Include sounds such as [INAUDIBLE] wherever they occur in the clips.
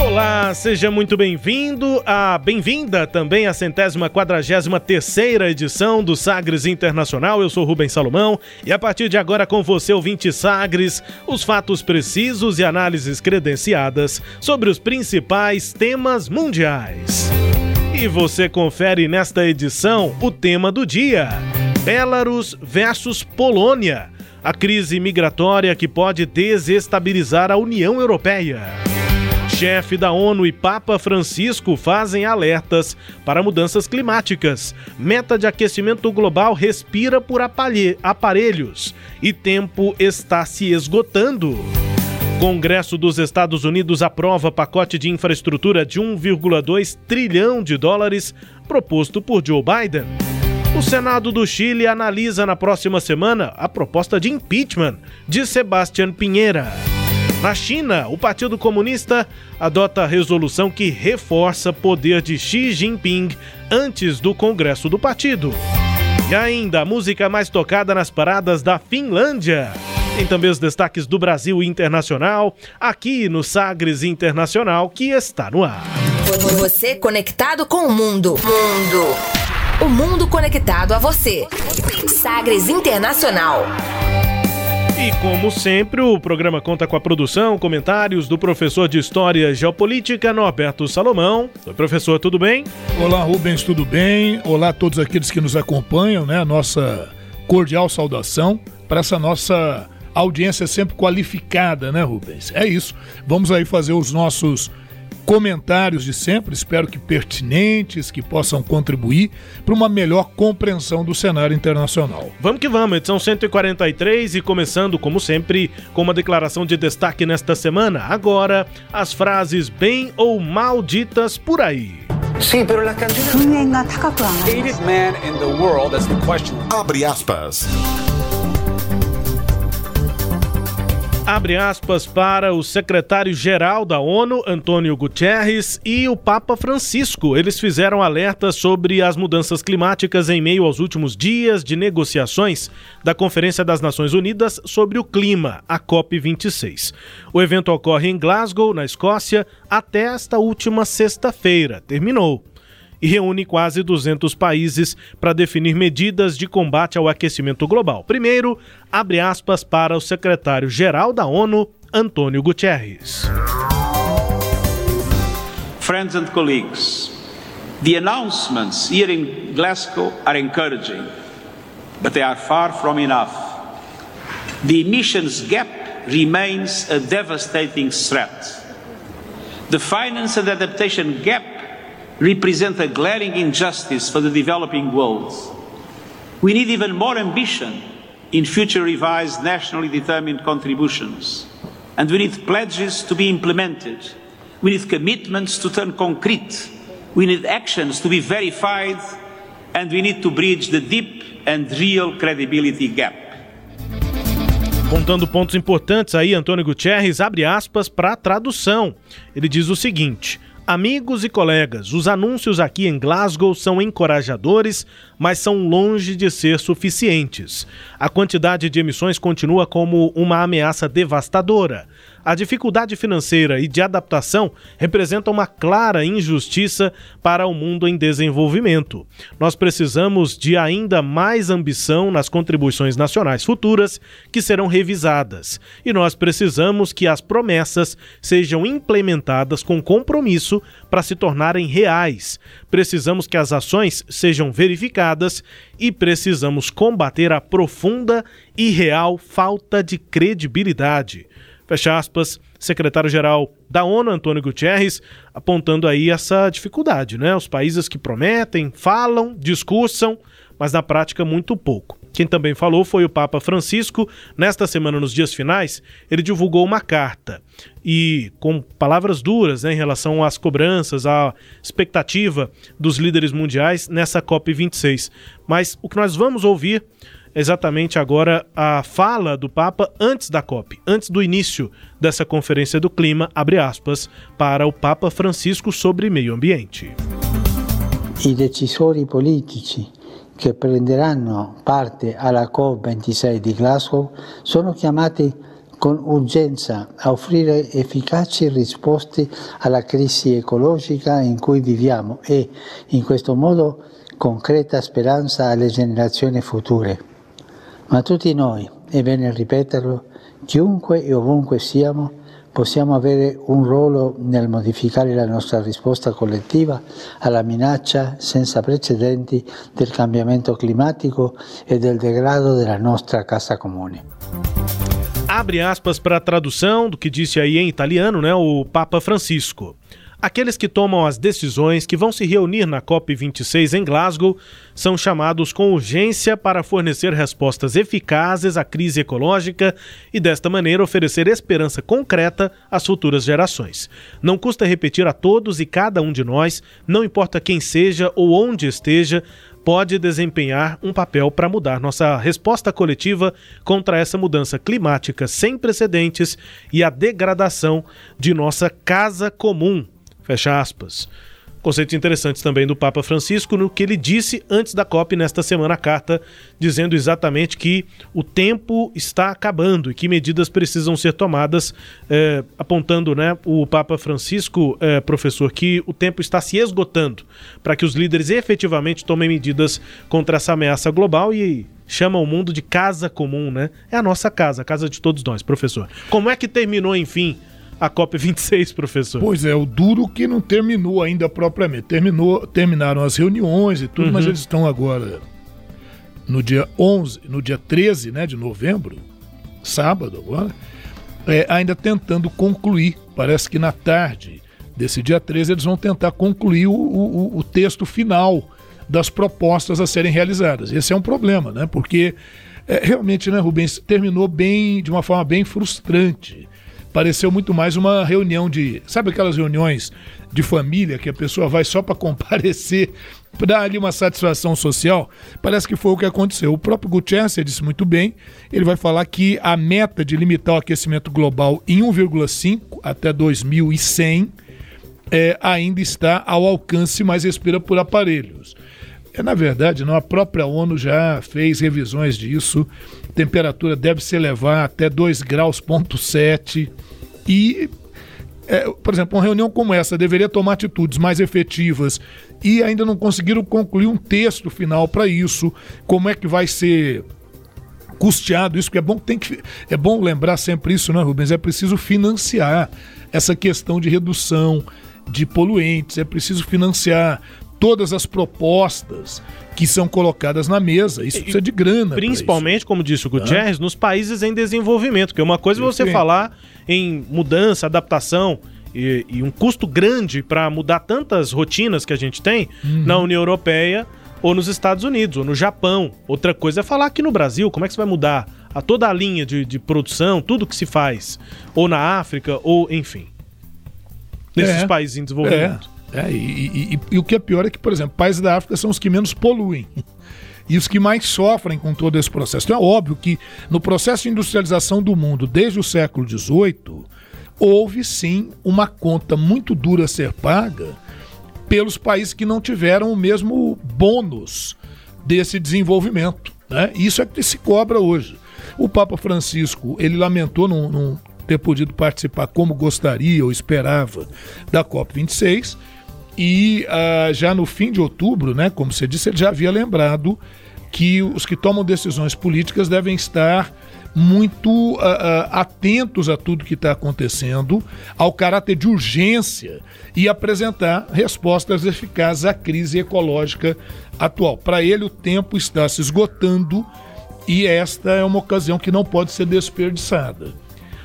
Olá, seja muito bem-vindo, a bem-vinda também à centésima quadragésima terceira edição do Sagres Internacional. Eu sou Rubens Salomão e a partir de agora com você, ouvinte Sagres, os fatos precisos e análises credenciadas sobre os principais temas mundiais. E você confere nesta edição o tema do dia: Belarus versus Polônia. A crise migratória que pode desestabilizar a União Europeia chefe da ONU e Papa Francisco fazem alertas para mudanças climáticas. Meta de aquecimento global respira por aparelhos e tempo está se esgotando. Congresso dos Estados Unidos aprova pacote de infraestrutura de 1,2 trilhão de dólares proposto por Joe Biden. O Senado do Chile analisa na próxima semana a proposta de impeachment de Sebastián Pinheira. Na China, o Partido Comunista adota a resolução que reforça poder de Xi Jinping antes do Congresso do partido. E ainda a música mais tocada nas paradas da Finlândia. Tem também os destaques do Brasil Internacional, aqui no Sagres Internacional, que está no ar. Você conectado com o mundo. Mundo. O mundo conectado a você. Sagres Internacional. E como sempre, o programa conta com a produção, comentários do professor de História Geopolítica, Norberto Salomão. Oi, professor, tudo bem? Olá, Rubens, tudo bem? Olá a todos aqueles que nos acompanham, né? Nossa cordial saudação para essa nossa audiência sempre qualificada, né, Rubens? É isso. Vamos aí fazer os nossos comentários de sempre, espero que pertinentes, que possam contribuir para uma melhor compreensão do cenário internacional. Vamos que vamos, edição 143 e começando, como sempre, com uma declaração de destaque nesta semana. Agora, as frases bem ou mal ditas por aí. Sim, pero la cantidad... man in the world, that's the question. Abre aspas. Abre aspas para o secretário-geral da ONU, Antônio Guterres, e o Papa Francisco. Eles fizeram alertas sobre as mudanças climáticas em meio aos últimos dias de negociações da Conferência das Nações Unidas sobre o Clima, a COP26. O evento ocorre em Glasgow, na Escócia, até esta última sexta-feira. Terminou e reúne quase 200 países para definir medidas de combate ao aquecimento global. Primeiro, abre aspas para o secretário-geral da ONU, Antônio Guterres. Friends and colleagues, the announcements here in Glasgow are encouraging, but they are far from enough. The emissions gap remains a devastating threat. The finance and adaptation gap represent a glaring injustice for the developing world. We need even more ambition in future revised nationally determined contributions. And we need pledges to be implemented. We need commitments to turn concrete. We need actions to be verified. And we need to bridge the deep and real credibility gap. Contando pontos importantes aí, Antônio Gutierrez abre aspas para a tradução. Ele diz o seguinte: Amigos e colegas, os anúncios aqui em Glasgow são encorajadores, mas são longe de ser suficientes. A quantidade de emissões continua como uma ameaça devastadora. A dificuldade financeira e de adaptação representa uma clara injustiça para o mundo em desenvolvimento. Nós precisamos de ainda mais ambição nas contribuições nacionais futuras, que serão revisadas. E nós precisamos que as promessas sejam implementadas com compromisso para se tornarem reais. Precisamos que as ações sejam verificadas e precisamos combater a profunda e real falta de credibilidade fecha aspas, secretário-geral da ONU, Antônio Guterres, apontando aí essa dificuldade, né? Os países que prometem, falam, discursam, mas na prática muito pouco. Quem também falou foi o Papa Francisco. Nesta semana, nos dias finais, ele divulgou uma carta e com palavras duras né, em relação às cobranças, à expectativa dos líderes mundiais nessa COP26. Mas o que nós vamos ouvir exatamente agora a fala do Papa antes da COP, antes do início dessa conferência do clima, abre aspas, para o Papa Francisco sobre meio ambiente. I decisori politici che prenderanno parte alla COP26 di Glasgow sono chiamati con urgenza a offrire efficaci risposte alla crisi ecologica in cui viviamo e, in questo modo, concreta speranza alle generazioni future. Ma tutti noi, è bene ripeterlo, chiunque e ovunque siamo, possiamo avere un ruolo nel modificare la nostra risposta collettiva alla minaccia senza precedenti del cambiamento climatico e del degrado della nostra casa comune. Abre aspas para a tradução do que disse aí em italiano, né, o Papa Francisco. Aqueles que tomam as decisões que vão se reunir na COP26 em Glasgow são chamados com urgência para fornecer respostas eficazes à crise ecológica e, desta maneira, oferecer esperança concreta às futuras gerações. Não custa repetir a todos e cada um de nós, não importa quem seja ou onde esteja, pode desempenhar um papel para mudar nossa resposta coletiva contra essa mudança climática sem precedentes e a degradação de nossa casa comum, Fecha aspas. Conceitos interessantes também do Papa Francisco no que ele disse antes da COP nesta semana, a carta dizendo exatamente que o tempo está acabando e que medidas precisam ser tomadas, eh, apontando né, o Papa Francisco, eh, professor, que o tempo está se esgotando para que os líderes efetivamente tomem medidas contra essa ameaça global e chama o mundo de casa comum, né? É a nossa casa, a casa de todos nós, professor. Como é que terminou, enfim, a COP26, professor? Pois é, o duro que não terminou ainda propriamente. Terminou, terminaram as reuniões e tudo, uhum. mas eles estão agora no dia 11, no dia 13 né, de novembro, sábado agora, é, ainda tentando concluir. Parece que na tarde desse dia 13 eles vão tentar concluir o, o, o texto final das propostas a serem realizadas. Esse é um problema, né? Porque é, realmente, né, Rubens, terminou bem, de uma forma bem frustrante pareceu muito mais uma reunião de. Sabe aquelas reuniões de família que a pessoa vai só para [LAUGHS] comparecer, para dar ali uma satisfação social? Parece que foi o que aconteceu. O próprio Gutierrez disse muito bem, ele vai falar que a meta de limitar o aquecimento global em 1,5 até 2100 é, ainda está ao alcance, mas respira por aparelhos. É, na verdade, não, a própria ONU já fez revisões disso temperatura deve se elevar até 2 graus ponto 7 e é, por exemplo, uma reunião como essa deveria tomar atitudes mais efetivas e ainda não conseguiram concluir um texto final para isso. Como é que vai ser custeado isso? Porque é bom, tem que, é bom lembrar sempre isso, né, Rubens? É preciso financiar essa questão de redução de poluentes, é preciso financiar todas as propostas que são colocadas na mesa. Isso precisa de grana. Principalmente, como disse o Gutierrez, nos países em desenvolvimento. Que é uma coisa é você falar em mudança, adaptação. E, e um custo grande para mudar tantas rotinas que a gente tem uhum. na União Europeia ou nos Estados Unidos ou no Japão. Outra coisa é falar aqui no Brasil, como é que você vai mudar a toda a linha de, de produção, tudo que se faz, ou na África, ou enfim, nesses é, países em desenvolvimento. É. É, e, e, e, o que é pior é que, por exemplo, países da África são os que menos poluem. [LAUGHS] E os que mais sofrem com todo esse processo. Então é óbvio que no processo de industrialização do mundo, desde o século XVIII, houve sim uma conta muito dura a ser paga pelos países que não tiveram o mesmo bônus desse desenvolvimento. Né? Isso é que se cobra hoje. O Papa Francisco, ele lamentou não ter podido participar como gostaria ou esperava da COP26, e uh, já no fim de outubro, né, como você disse, ele já havia lembrado que os que tomam decisões políticas devem estar muito uh, uh, atentos a tudo que está acontecendo, ao caráter de urgência e apresentar respostas eficazes à crise ecológica atual. Para ele, o tempo está se esgotando e esta é uma ocasião que não pode ser desperdiçada.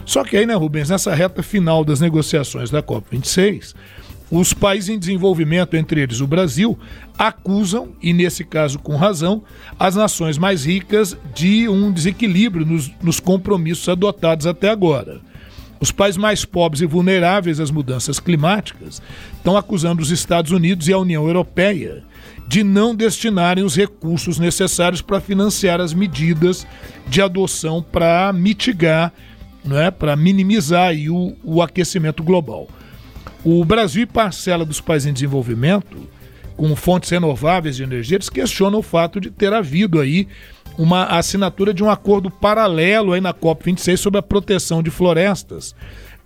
Só que aí, né, Rubens, nessa reta final das negociações da COP26, os países em desenvolvimento, entre eles o Brasil, acusam, e nesse caso com razão, as nações mais ricas de um desequilíbrio nos, nos compromissos adotados até agora. Os países mais pobres e vulneráveis às mudanças climáticas estão acusando os Estados Unidos e a União Europeia de não destinarem os recursos necessários para financiar as medidas de adoção para mitigar, né, para minimizar o, o aquecimento global. O Brasil e parcela dos países em desenvolvimento, com fontes renováveis de energia, eles questionam o fato de ter havido aí uma assinatura de um acordo paralelo aí na COP26 sobre a proteção de florestas,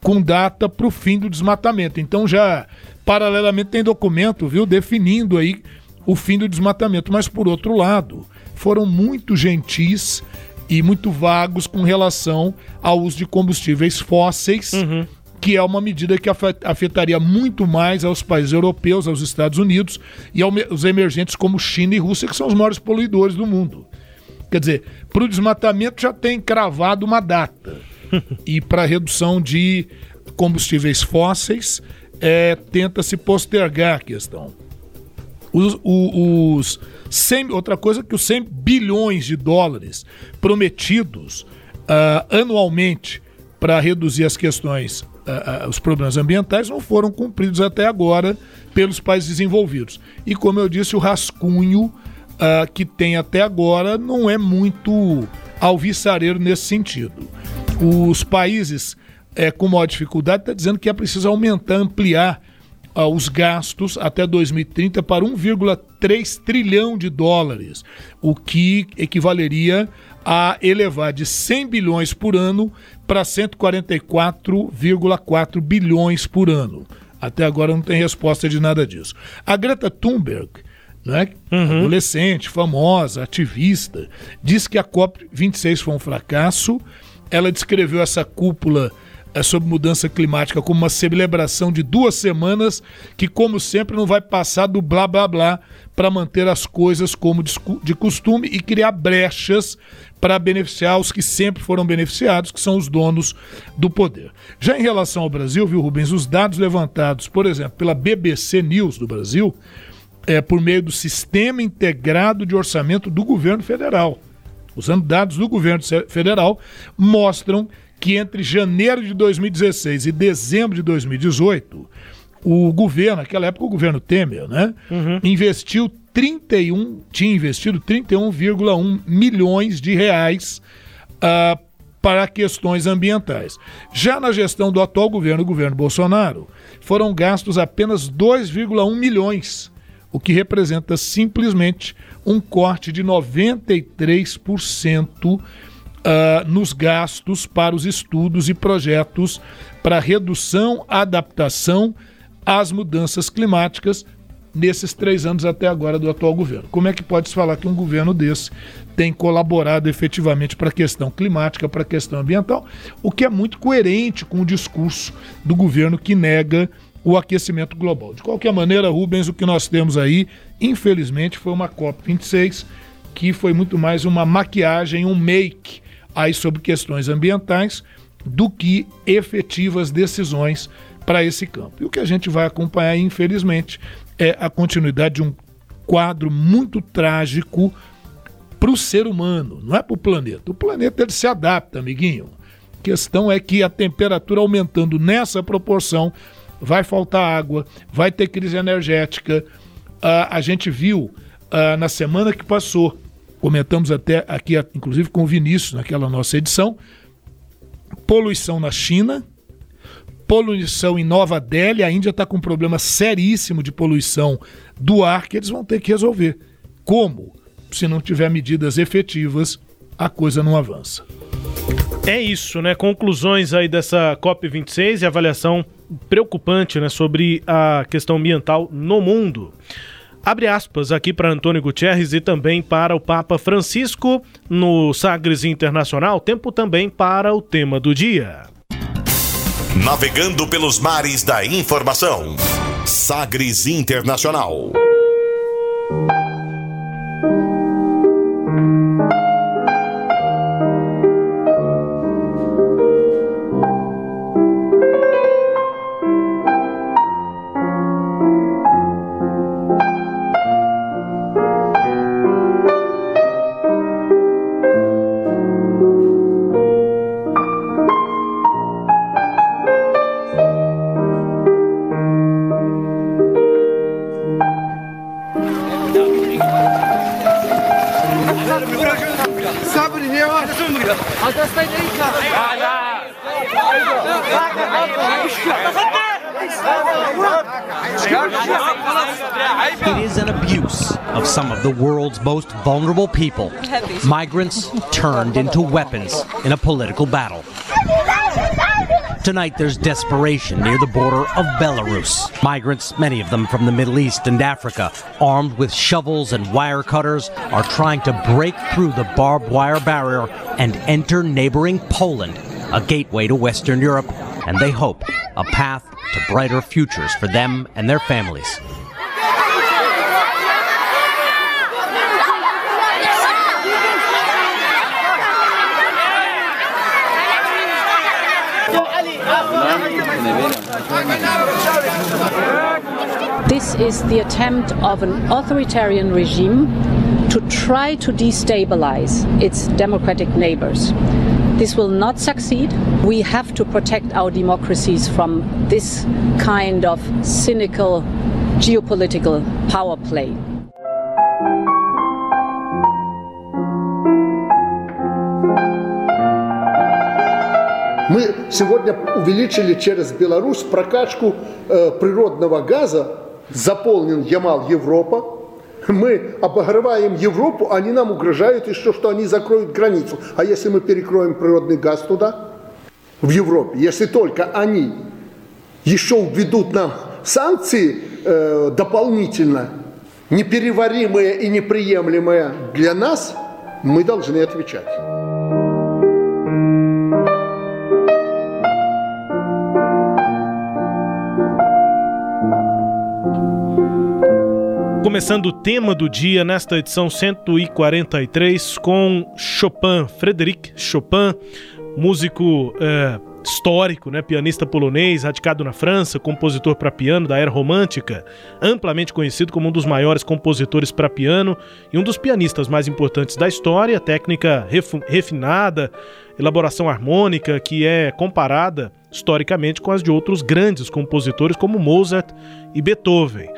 com data para o fim do desmatamento. Então já paralelamente tem documento, viu, definindo aí o fim do desmatamento. Mas por outro lado, foram muito gentis e muito vagos com relação ao uso de combustíveis fósseis. Uhum que é uma medida que afetaria muito mais aos países europeus, aos Estados Unidos e aos emergentes como China e Rússia, que são os maiores poluidores do mundo. Quer dizer, para o desmatamento já tem cravado uma data. [LAUGHS] e para a redução de combustíveis fósseis, é, tenta-se postergar a questão. Os, os 100, outra coisa que os 100 bilhões de dólares prometidos uh, anualmente para reduzir as questões os problemas ambientais não foram cumpridos até agora pelos países desenvolvidos. E como eu disse, o rascunho uh, que tem até agora não é muito alvissareiro nesse sentido. Os países é, com maior dificuldade estão tá dizendo que é preciso aumentar, ampliar uh, os gastos até 2030 para 1,3 trilhão de dólares, o que equivaleria a elevar de 100 bilhões por ano para 144,4 bilhões por ano. Até agora não tem resposta de nada disso. A Greta Thunberg, né, uhum. adolescente, famosa, ativista, disse que a COP26 foi um fracasso. Ela descreveu essa cúpula é sobre mudança climática como uma celebração de duas semanas que, como sempre, não vai passar do blá blá blá para manter as coisas como de costume e criar brechas para beneficiar os que sempre foram beneficiados, que são os donos do poder. Já em relação ao Brasil, viu, Rubens, os dados levantados, por exemplo, pela BBC News do Brasil, é, por meio do Sistema Integrado de Orçamento do Governo Federal, usando dados do governo federal, mostram que entre janeiro de 2016 e dezembro de 2018, o governo, naquela época o governo Temer, né, uhum. investiu 31, tinha investido 31,1 milhões de reais uh, para questões ambientais. Já na gestão do atual governo, o governo Bolsonaro, foram gastos apenas 2,1 milhões, o que representa simplesmente um corte de 93% uh, nos gastos para os estudos e projetos para redução, adaptação às mudanças climáticas nesses três anos até agora do atual governo. Como é que pode se falar que um governo desse tem colaborado efetivamente para a questão climática, para a questão ambiental, o que é muito coerente com o discurso do governo que nega o aquecimento global. De qualquer maneira, Rubens, o que nós temos aí, infelizmente, foi uma COP26 que foi muito mais uma maquiagem, um make aí sobre questões ambientais do que efetivas decisões para esse campo. E o que a gente vai acompanhar, infelizmente, é a continuidade de um quadro muito trágico para o ser humano, não é para o planeta. O planeta ele se adapta, amiguinho. A questão é que a temperatura aumentando nessa proporção vai faltar água, vai ter crise energética. Uh, a gente viu uh, na semana que passou comentamos até aqui, inclusive com o Vinícius, naquela nossa edição, poluição na China, poluição em Nova Delhi, a Índia está com um problema seríssimo de poluição do ar que eles vão ter que resolver. Como? Se não tiver medidas efetivas, a coisa não avança. É isso, né? Conclusões aí dessa COP26 e avaliação preocupante, né, sobre a questão ambiental no mundo. Abre aspas aqui para Antônio Gutierrez e também para o Papa Francisco no Sagres Internacional, tempo também para o tema do dia. Navegando pelos mares da informação. Sagres Internacional. It is an abuse of some of the world's most vulnerable people. Migrants turned into weapons in a political battle. Tonight, there's desperation near the border of Belarus. Migrants, many of them from the Middle East and Africa, armed with shovels and wire cutters, are trying to break through the barbed wire barrier and enter neighboring Poland, a gateway to Western Europe, and they hope a path to brighter futures for them and their families. This is the attempt of an authoritarian regime to try to destabilize its democratic neighbors. This will not succeed. We have to protect our democracies from this kind of cynical geopolitical power play. Мы сегодня увеличили через Беларусь прокачку э, природного газа, заполнен Ямал Европа. Мы обогреваем Европу, они нам угрожают еще, что они закроют границу. А если мы перекроем природный газ туда, в Европе, если только они еще введут нам санкции э, дополнительно, непереваримые и неприемлемые для нас, мы должны отвечать. Começando o tema do dia nesta edição 143 com Chopin, Frédéric Chopin, músico é, histórico, né, pianista polonês, radicado na França, compositor para piano da era romântica, amplamente conhecido como um dos maiores compositores para piano e um dos pianistas mais importantes da história, técnica refinada, elaboração harmônica que é comparada historicamente com as de outros grandes compositores como Mozart e Beethoven.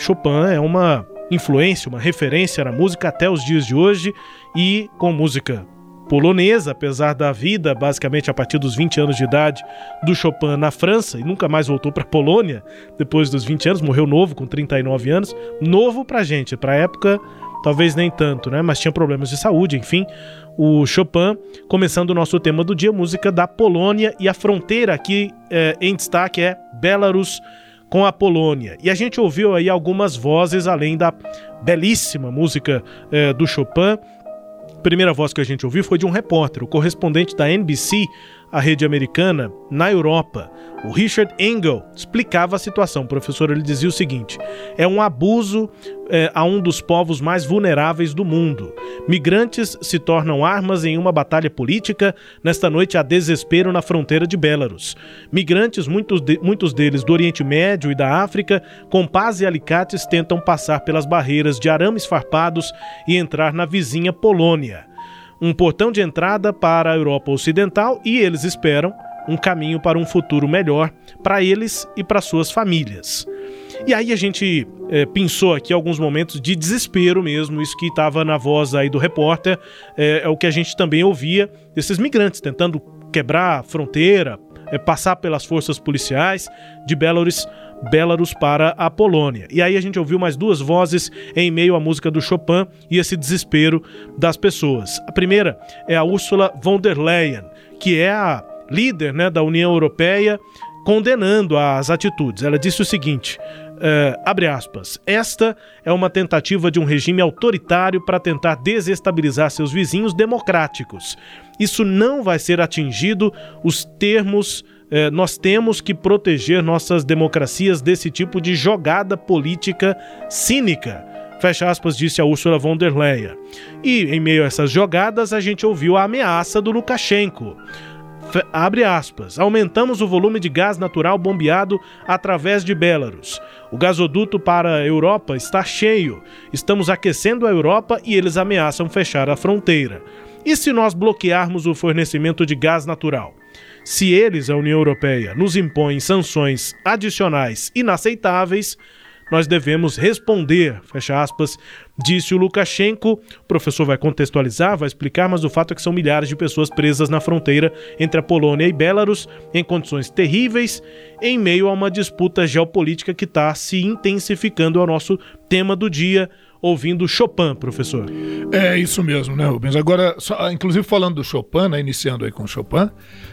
Chopin é uma influência, uma referência na música até os dias de hoje e com música polonesa, apesar da vida basicamente a partir dos 20 anos de idade do Chopin na França e nunca mais voltou para a Polônia depois dos 20 anos, morreu novo com 39 anos, novo pra gente, pra época talvez nem tanto, né, mas tinha problemas de saúde, enfim. O Chopin, começando o nosso tema do dia, música da Polônia e a fronteira aqui é, em destaque é Belarus com a Polônia. E a gente ouviu aí algumas vozes além da belíssima música é, do Chopin. A primeira voz que a gente ouviu foi de um repórter, o correspondente da NBC a rede americana na Europa. O Richard Engel explicava a situação. O professor ele dizia o seguinte: é um abuso é, a um dos povos mais vulneráveis do mundo. Migrantes se tornam armas em uma batalha política. Nesta noite há desespero na fronteira de Belarus. Migrantes, muitos, de, muitos deles do Oriente Médio e da África, com pás e alicates tentam passar pelas barreiras de arames farpados e entrar na vizinha Polônia um portão de entrada para a Europa Ocidental e eles esperam um caminho para um futuro melhor para eles e para suas famílias. E aí a gente é, pensou aqui alguns momentos de desespero mesmo, isso que estava na voz aí do repórter, é, é, o que a gente também ouvia desses migrantes tentando quebrar a fronteira, é, passar pelas forças policiais de Belarus Belarus para a Polônia. E aí a gente ouviu mais duas vozes em meio à música do Chopin e esse desespero das pessoas. A primeira é a Ursula von der Leyen, que é a líder né, da União Europeia, condenando as atitudes. Ela disse o seguinte: é, abre aspas, esta é uma tentativa de um regime autoritário para tentar desestabilizar seus vizinhos democráticos. Isso não vai ser atingido os termos é, nós temos que proteger nossas democracias desse tipo de jogada política cínica. Fecha aspas, disse a Ursula von der Leyen. E em meio a essas jogadas, a gente ouviu a ameaça do Lukashenko. Abre aspas. Aumentamos o volume de gás natural bombeado através de Belarus. O gasoduto para a Europa está cheio. Estamos aquecendo a Europa e eles ameaçam fechar a fronteira. E se nós bloquearmos o fornecimento de gás natural? Se eles, a União Europeia, nos impõem sanções adicionais inaceitáveis, nós devemos responder, fecha aspas, disse o Lukashenko. O professor vai contextualizar, vai explicar, mas o fato é que são milhares de pessoas presas na fronteira entre a Polônia e Belarus em condições terríveis, em meio a uma disputa geopolítica que está se intensificando. É o nosso tema do dia ouvindo Chopin, professor. É isso mesmo, né, Rubens? Agora, só, inclusive falando do Chopin, né, iniciando aí com Chopin,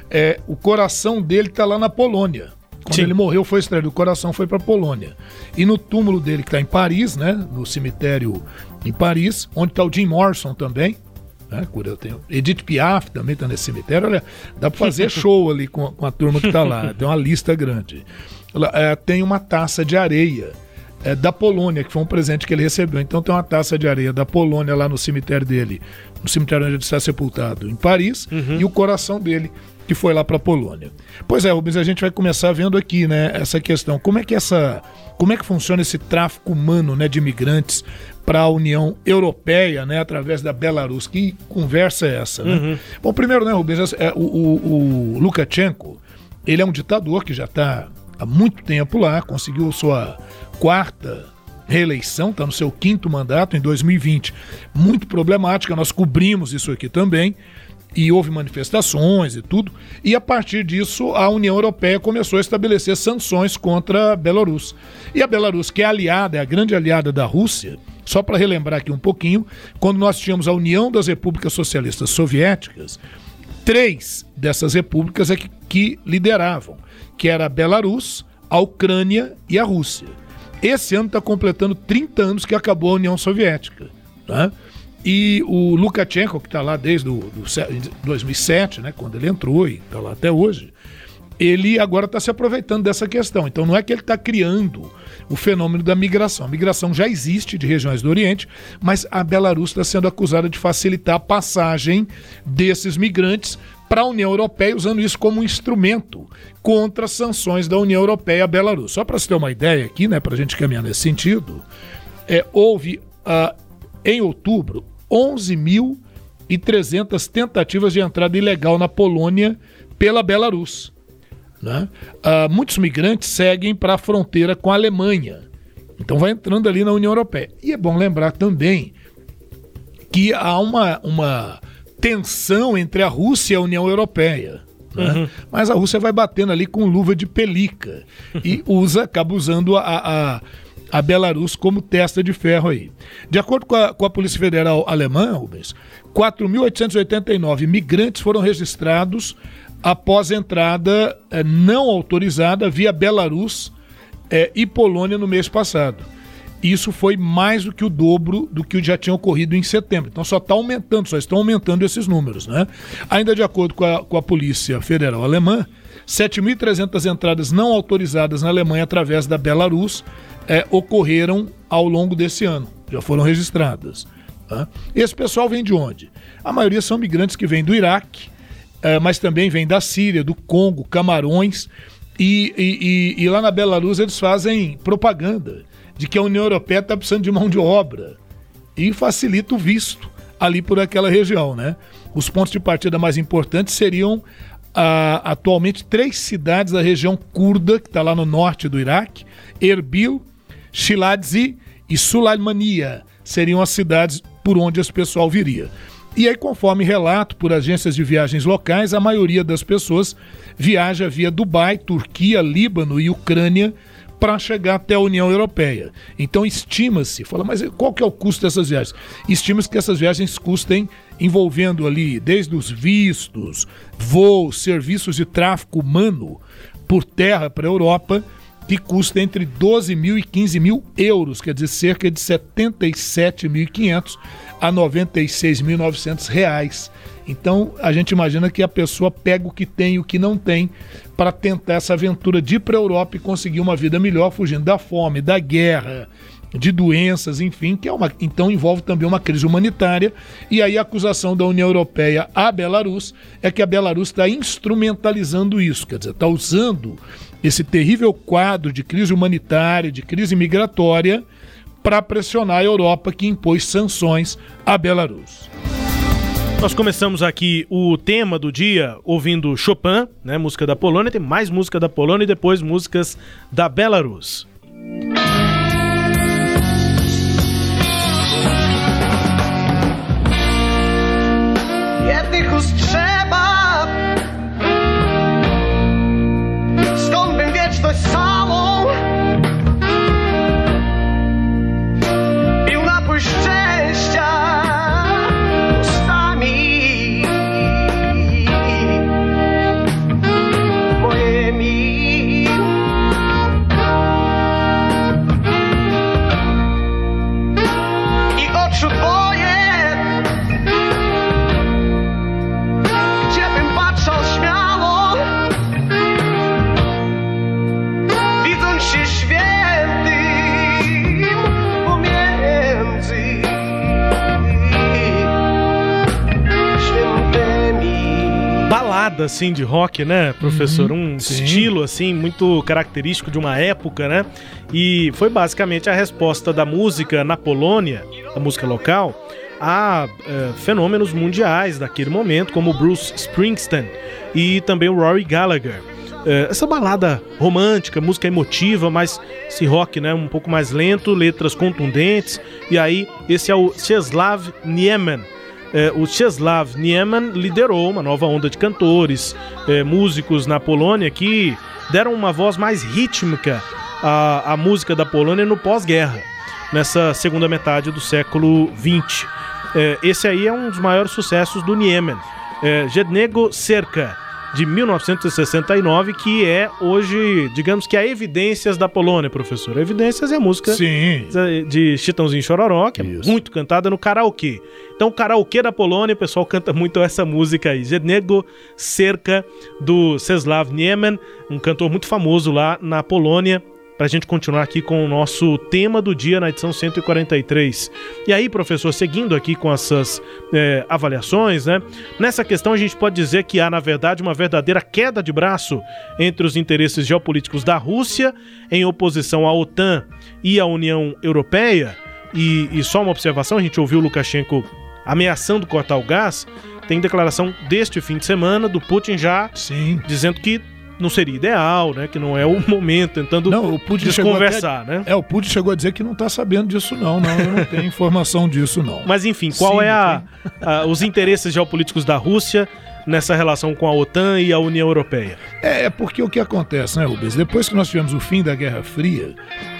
é, o coração dele está lá na Polônia. Quando Sim. ele morreu, foi extraído o coração, foi para Polônia. E no túmulo dele, que está em Paris, né, no cemitério em Paris, onde está o Jim Morrison também, né, tenho, Edith Piaf também está nesse cemitério. Olha, dá para fazer [LAUGHS] show ali com, a turma que está lá. Tem uma lista grande. É, tem uma taça de areia é, da Polônia, que foi um presente que ele recebeu. Então tem uma taça de areia da Polônia lá no cemitério dele, no cemitério onde ele está sepultado, em Paris, uhum. e o coração dele que foi lá para a Polônia. Pois é, Rubens, a gente vai começar vendo aqui, né, essa questão. Como é que essa, como é que funciona esse tráfico humano, né, de imigrantes para a União Europeia, né, através da Belarus? Que conversa é essa, né? Uhum. Bom, primeiro, né, Rubens, é, o, o, o Lukashenko, ele é um ditador que já está há muito tempo lá, conseguiu sua quarta reeleição, está no seu quinto mandato em 2020. Muito problemática, nós cobrimos isso aqui também. E houve manifestações e tudo. E a partir disso, a União Europeia começou a estabelecer sanções contra a Belarus. E a Belarus, que é aliada, é a grande aliada da Rússia, só para relembrar aqui um pouquinho, quando nós tínhamos a União das Repúblicas Socialistas Soviéticas, três dessas repúblicas é que, que lideravam, que era a Belarus, a Ucrânia e a Rússia. Esse ano está completando 30 anos que acabou a União Soviética. Tá? E o Lukashenko, que está lá desde o, do, 2007, né, quando ele entrou e está lá até hoje, ele agora está se aproveitando dessa questão. Então não é que ele está criando o fenômeno da migração. A migração já existe de regiões do Oriente, mas a Belarus está sendo acusada de facilitar a passagem desses migrantes para a União Europeia, usando isso como um instrumento contra as sanções da União Europeia à Belarus. Só para você ter uma ideia aqui, né, para a gente caminhar nesse sentido, é, houve uh, em outubro 11.300 tentativas de entrada ilegal na Polônia pela Belarus. Né? Uh, muitos migrantes seguem para a fronteira com a Alemanha. Então vai entrando ali na União Europeia. E é bom lembrar também que há uma, uma tensão entre a Rússia e a União Europeia. Né? Uhum. Mas a Rússia vai batendo ali com luva de pelica e [LAUGHS] usa, acaba usando a, a, a, Belarus como testa de ferro aí. De acordo com a, com a Polícia Federal Alemã, Rubens, 4.889 migrantes foram registrados após entrada é, não autorizada via Belarus é, e Polônia no mês passado. Isso foi mais do que o dobro do que já tinha ocorrido em setembro. Então só está aumentando, só estão aumentando esses números. Né? Ainda de acordo com a, com a Polícia Federal Alemã, 7.300 entradas não autorizadas na Alemanha através da Belarus é, ocorreram ao longo desse ano, já foram registradas. Tá? Esse pessoal vem de onde? A maioria são migrantes que vêm do Iraque, é, mas também vêm da Síria, do Congo, Camarões, e, e, e, e lá na Belarus eles fazem propaganda de que a União Europeia está precisando de mão de obra e facilita o visto ali por aquela região, né? Os pontos de partida mais importantes seriam ah, atualmente três cidades da região curda, que está lá no norte do Iraque, Erbil, Shiladzi e Sulaimania seriam as cidades por onde esse pessoal viria. E aí, conforme relato por agências de viagens locais, a maioria das pessoas viaja via Dubai, Turquia, Líbano e Ucrânia para chegar até a União Europeia. Então estima-se, fala, mas qual que é o custo dessas viagens? Estima-se que essas viagens custem envolvendo ali desde os vistos, voos, serviços de tráfico humano por terra para a Europa, que custa entre 12 mil e 15 mil euros, quer dizer, cerca de 77.500 a 96.900 reais. Então a gente imagina que a pessoa pega o que tem e o que não tem para tentar essa aventura de ir para a Europa e conseguir uma vida melhor, fugindo da fome, da guerra, de doenças, enfim, que é uma, então envolve também uma crise humanitária. E aí a acusação da União Europeia à Belarus é que a Belarus está instrumentalizando isso, quer dizer, está usando esse terrível quadro de crise humanitária, de crise migratória, para pressionar a Europa que impôs sanções à Belarus. Nós começamos aqui o tema do dia ouvindo Chopin, né, música da Polônia, tem mais música da Polônia e depois músicas da Belarus. Balada assim de rock, né, professor? Uhum, um sim. estilo assim muito característico de uma época, né? E foi basicamente a resposta da música na Polônia, a música local, a é, fenômenos mundiais daquele momento, como Bruce Springsteen e também o Rory Gallagher. É, essa balada romântica, música emotiva, mas esse rock né, um pouco mais lento, letras contundentes. E aí, esse é o Czeslaw Niemen. É, o Czeslaw Niemen liderou uma nova onda de cantores, é, músicos na Polônia que deram uma voz mais rítmica à, à música da Polônia no pós-guerra, nessa segunda metade do século XX. É, esse aí é um dos maiores sucessos do Niemen. É, Jednego Cerca de 1969, que é hoje, digamos que a Evidências da Polônia, professor. Evidências é a música Sim. de Chitãozinho Chororó, que é Isso. é muito cantada no karaokê. Então, o karaokê da Polônia, o pessoal canta muito essa música aí. Jednego Cerca, do Czeslaw Niemen, um cantor muito famoso lá na Polônia para a gente continuar aqui com o nosso tema do dia na edição 143. E aí, professor, seguindo aqui com essas é, avaliações, né? Nessa questão a gente pode dizer que há, na verdade, uma verdadeira queda de braço entre os interesses geopolíticos da Rússia em oposição à OTAN e à União Europeia. E, e só uma observação, a gente ouviu o Lukashenko ameaçando cortar o gás. Tem declaração deste fim de semana do Putin já Sim. dizendo que não seria ideal, né? Que não é o [LAUGHS] momento, tentando não, o Putin conversar, né? É, o Putin chegou a dizer que não está sabendo disso, não. Não, eu não tenho informação disso, não. Mas enfim, qual Sim, é a, a, os interesses geopolíticos da Rússia nessa relação com a OTAN e a União Europeia? É, é porque o que acontece, né, Rubens? Depois que nós tivemos o fim da Guerra Fria,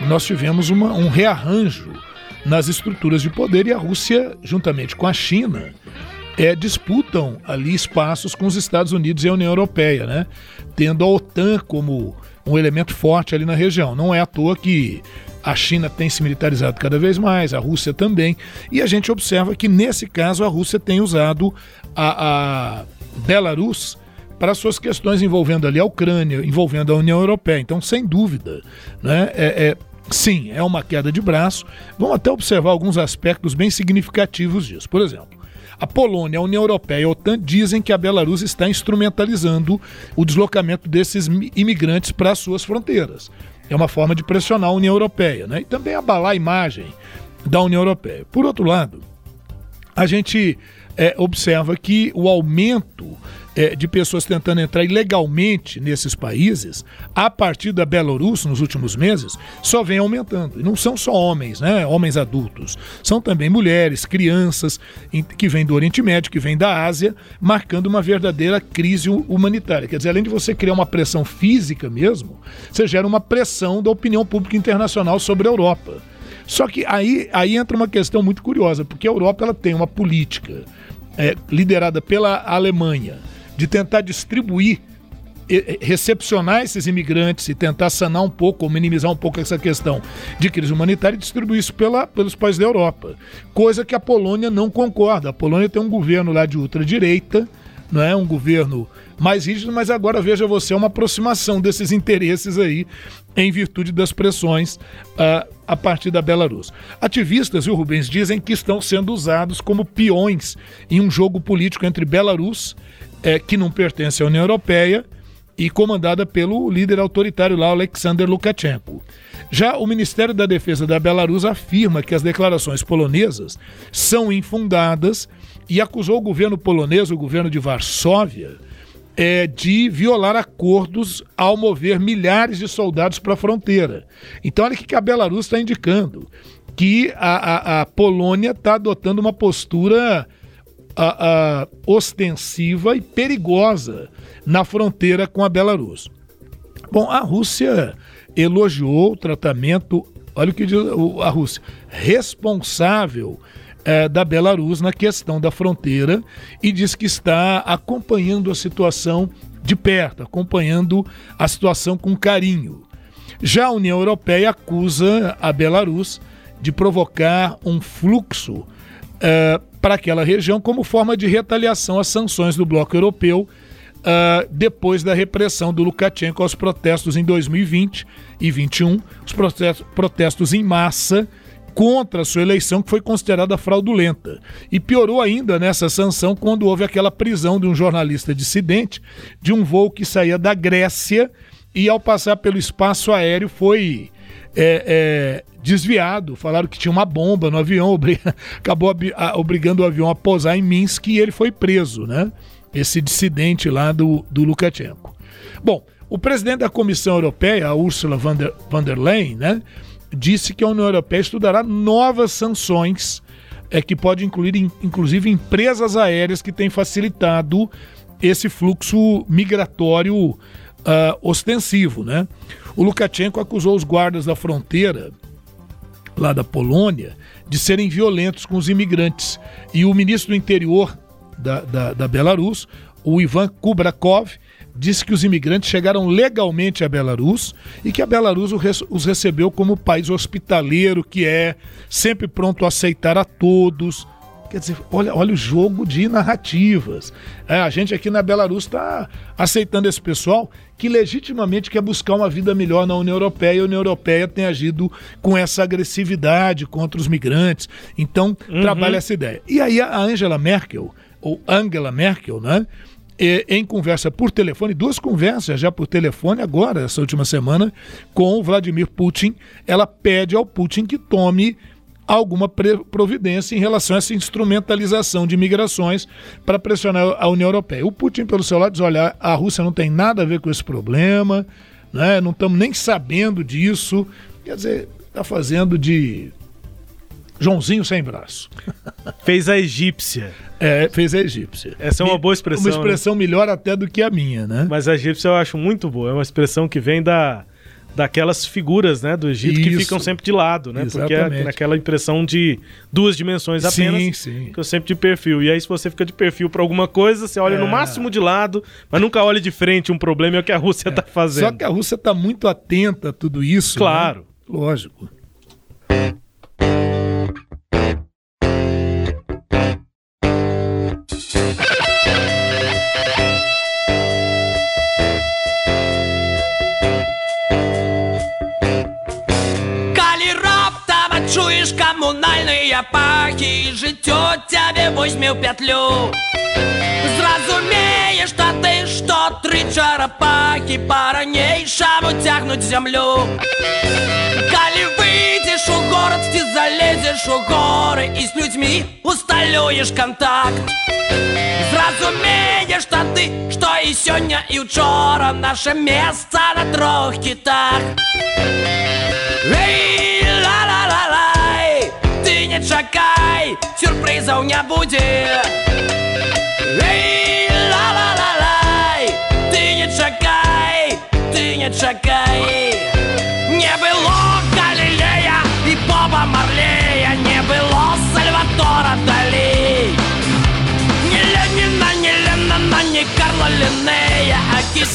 nós tivemos uma, um rearranjo nas estruturas de poder e a Rússia, juntamente com a China, é, disputam ali espaços com os Estados Unidos e a União Europeia, né? Tendo a OTAN como um elemento forte ali na região. Não é à toa que a China tem se militarizado cada vez mais, a Rússia também. E a gente observa que, nesse caso, a Rússia tem usado a, a Belarus para suas questões envolvendo ali a Ucrânia, envolvendo a União Europeia. Então, sem dúvida, né, é, é, sim, é uma queda de braço. Vamos até observar alguns aspectos bem significativos disso. Por exemplo, a Polônia, a União Europeia e a OTAN dizem que a Belarus está instrumentalizando o deslocamento desses imigrantes para as suas fronteiras. É uma forma de pressionar a União Europeia né? e também abalar a imagem da União Europeia. Por outro lado, a gente é, observa que o aumento é, de pessoas tentando entrar ilegalmente nesses países, a partir da Belarus nos últimos meses, só vem aumentando. E não são só homens, né? Homens adultos. São também mulheres, crianças que vêm do Oriente Médio, que vêm da Ásia, marcando uma verdadeira crise humanitária. Quer dizer, além de você criar uma pressão física mesmo, você gera uma pressão da opinião pública internacional sobre a Europa. Só que aí, aí entra uma questão muito curiosa, porque a Europa ela tem uma política é, liderada pela Alemanha de tentar distribuir, recepcionar esses imigrantes e tentar sanar um pouco, ou minimizar um pouco essa questão de crise humanitária e distribuir isso pela, pelos países da Europa. Coisa que a Polônia não concorda. A Polônia tem um governo lá de ultradireita, não é um governo mais rígido, mas agora veja você uma aproximação desses interesses aí em virtude das pressões uh, a partir da Belarus. Ativistas, e o Rubens, dizem que estão sendo usados como peões em um jogo político entre Belarus é, que não pertence à União Europeia e comandada pelo líder autoritário lá, Alexander Lukashenko. Já o Ministério da Defesa da Belarus afirma que as declarações polonesas são infundadas e acusou o governo polonês, o governo de Varsóvia, é, de violar acordos ao mover milhares de soldados para a fronteira. Então, olha o que a Belarus está indicando: que a, a, a Polônia está adotando uma postura a, ostensiva e perigosa na fronteira com a Belarus. Bom, a Rússia elogiou o tratamento, olha o que diz a Rússia, responsável é, da Belarus na questão da fronteira e diz que está acompanhando a situação de perto, acompanhando a situação com carinho. Já a União Europeia acusa a Belarus de provocar um fluxo uh, para aquela região como forma de retaliação às sanções do bloco europeu uh, depois da repressão do Lukashenko aos protestos em 2020 e 2021, os protestos, protestos em massa contra a sua eleição, que foi considerada fraudulenta. E piorou ainda nessa sanção quando houve aquela prisão de um jornalista dissidente de um voo que saía da Grécia e, ao passar pelo espaço aéreo, foi é, é, desviado. Falaram que tinha uma bomba no avião, [LAUGHS] acabou obrigando o avião a pousar em Minsk e ele foi preso, né? Esse dissidente lá do, do Lukashenko. Bom, o presidente da Comissão Europeia, a Ursula von der, von der Leyen, né, disse que a União Europeia estudará novas sanções é, que pode incluir, inclusive, empresas aéreas que têm facilitado esse fluxo migratório uh, ostensivo. Né? O Lukashenko acusou os guardas da fronteira lá da Polônia de serem violentos com os imigrantes. E o ministro do interior da, da, da Belarus, o Ivan Kubrakov, disse que os imigrantes chegaram legalmente a Belarus e que a Belarus os recebeu como país hospitaleiro que é, sempre pronto a aceitar a todos, Quer dizer, olha, olha o jogo de narrativas. É, a gente aqui na Belarus está aceitando esse pessoal que legitimamente quer buscar uma vida melhor na União Europeia e a União Europeia tem agido com essa agressividade contra os migrantes. Então, uhum. trabalha essa ideia. E aí a Angela Merkel, ou Angela Merkel, né? Em conversa por telefone, duas conversas já por telefone agora, essa última semana, com o Vladimir Putin, ela pede ao Putin que tome alguma providência em relação a essa instrumentalização de migrações para pressionar a União Europeia. O Putin, pelo seu lado, diz: olha, a Rússia não tem nada a ver com esse problema, né? não estamos nem sabendo disso. Quer dizer, está fazendo de Joãozinho sem braço. [LAUGHS] Fez a egípcia. É, fez a egípcia. Essa é uma boa expressão. Uma expressão né? melhor até do que a minha, né? Mas a egípcia eu acho muito boa. É uma expressão que vem da daquelas figuras né, do Egito Isso. que ficam sempre de lado, né? Exatamente. Porque é naquela impressão de duas dimensões apenas. Sim, sim. Que eu sempre de perfil. E aí, se você fica de perfil para alguma coisa, você olha é. no máximo de lado, mas nunca olha de frente um problema, é o que a Rússia está é. fazendo. Só que a Rússia está muito atenta a tudo isso. Né? Claro. Né? Lógico. Комунальные пахи Життя тебе возьме в петлю. Зразумеєш, та ти, що три черепахи По-ранейшему тягнуть землю. Коли выйдешь у город, ты залезешь у горы И с людьми усталюешь контакт. Зразумеешь, та ты, что и сегодня, и вчора Наше место на трех китах. Эй! Не чакай, сюрпризаў не будзе Эй, ла-ла-ла-лай, ты не чакай, ты не чакай Не было Галилея и Боба Марлея Не было Сальватора Дали. Не Ленина, не Леннона, не Карла Линнея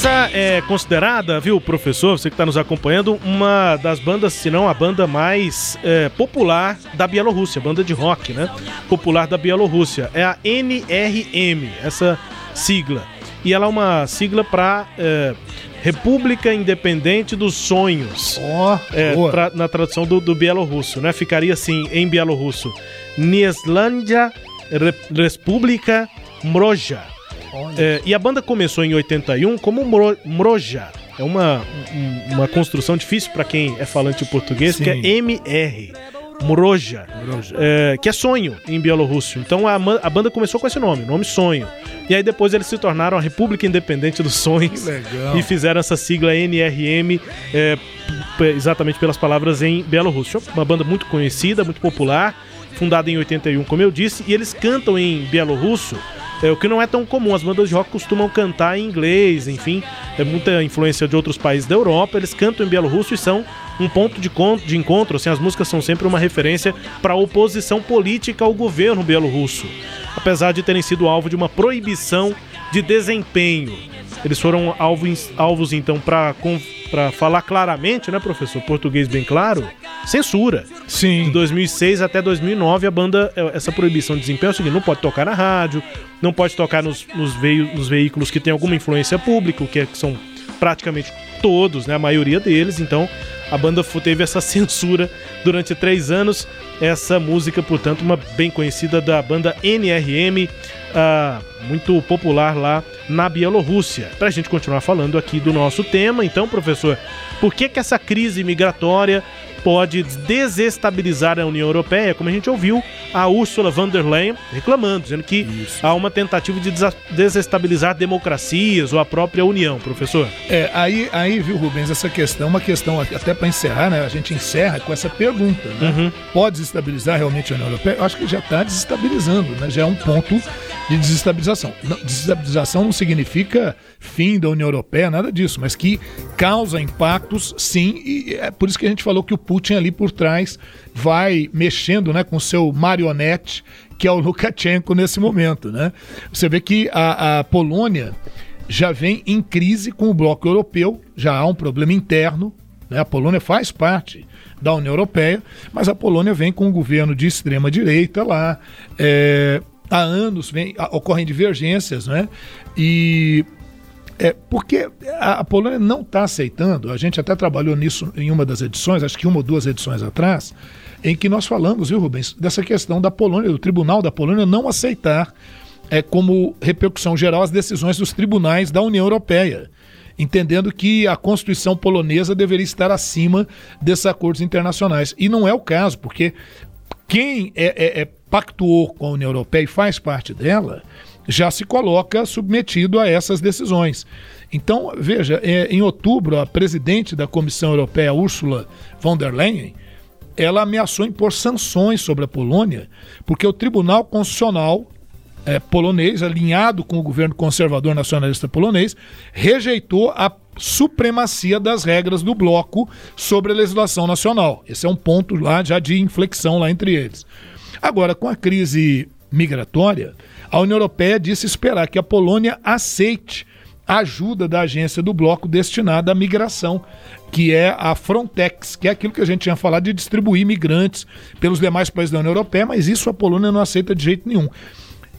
Essa é considerada, viu, professor, você que está nos acompanhando, uma das bandas, se não a banda mais é, popular da Bielorrússia, banda de rock, né? Popular da Bielorrússia. É a NRM, essa sigla. E ela é uma sigla para é, República Independente dos Sonhos. Oh, é, na tradução do, do bielorrusso, né? Ficaria assim em bielorrusso: Nieslândia República Mroja. É, e a banda começou em 81 como Mro, Mroja. É uma, uma construção difícil para quem é falante português, Sim. que é MR. Mroja, é, que é sonho em bielorrusso. Então a, a, banda começou com esse nome, nome Sonho. E aí depois eles se tornaram a República Independente dos Sonhos [LAUGHS] e fizeram essa sigla NRM é, exatamente pelas palavras em bielorrusso. Uma banda muito conhecida, muito popular, fundada em 81, como eu disse, e eles cantam em bielorrusso é, o que não é tão comum. As bandas de rock costumam cantar em inglês, enfim, é muita influência de outros países da Europa. Eles cantam em bielorrusso e são um ponto de, de encontro. Assim, as músicas são sempre uma referência para a oposição política ao governo bielorrusso, apesar de terem sido alvo de uma proibição de desempenho. Eles foram alvos, alvos então, para falar claramente, né, professor? Português bem claro, censura. Sim. De 2006 até 2009, a banda, é, essa proibição de desempenho é o seguinte: não pode tocar na rádio, não pode tocar nos, nos, veio, nos veículos que têm alguma influência pública, que, é, que são praticamente todos, né, a maioria deles. Então, a banda teve essa [LAUGHS] censura durante três anos. Essa música, portanto, uma bem conhecida da banda NRM, uh, muito popular lá na Bielorrússia. Para a gente continuar falando aqui do nosso tema, então, professor, por que, que essa crise migratória pode desestabilizar a União Europeia, como a gente ouviu a Ursula von der Leyen reclamando, dizendo que Isso. há uma tentativa de desestabilizar democracias ou a própria União, professor. É, aí, aí viu, Rubens, essa questão, uma questão até para encerrar, né? A gente encerra com essa pergunta, né? Uhum. Pode desestabilizar realmente a União Europeia? Eu acho que já está desestabilizando, né? Já é um ponto de desestabilização. Desestabilização não significa fim da União Europeia, nada disso, mas que causa impactos, sim, e é por isso que a gente falou que o Putin ali por trás vai mexendo né, com seu marionete, que é o Lukashenko nesse momento. Né? Você vê que a, a Polônia já vem em crise com o bloco europeu, já há um problema interno. Né? A Polônia faz parte da União Europeia, mas a Polônia vem com um governo de extrema direita lá. É, há anos vem, ocorrem divergências, né? E é, porque a, Polônia não está aceitando, a gente até trabalhou nisso em uma das edições, acho que uma ou duas edições atrás, em que nós falamos, viu, Rubens, dessa questão da Polônia, do Tribunal da Polônia não aceitar é, como repercussão geral as decisões dos tribunais da União Europeia, entendendo que a Constituição polonesa deveria estar acima desses acordos internacionais. E não é o caso, porque quem é, é, é pactuou com a União Europeia e faz parte dela já se coloca submetido a essas decisões. Então, veja, é, em outubro, a presidente da Comissão Europeia, Ursula von der Leyen, ela ameaçou impor sanções sobre a Polônia, porque o Tribunal Constitucional é, polonês, alinhado com o governo conservador nacionalista polonês, rejeitou a supremacia das regras do bloco sobre a legislação nacional. Esse é um ponto lá já de inflexão lá entre eles. Agora, com a crise migratória, a União Europeia disse esperar que a Polônia aceite a ajuda da agência do bloco destinada à migração, que é a Frontex, que é aquilo que a gente tinha falado de distribuir migrantes pelos demais países da União Europeia, mas isso a Polônia não aceita de jeito nenhum.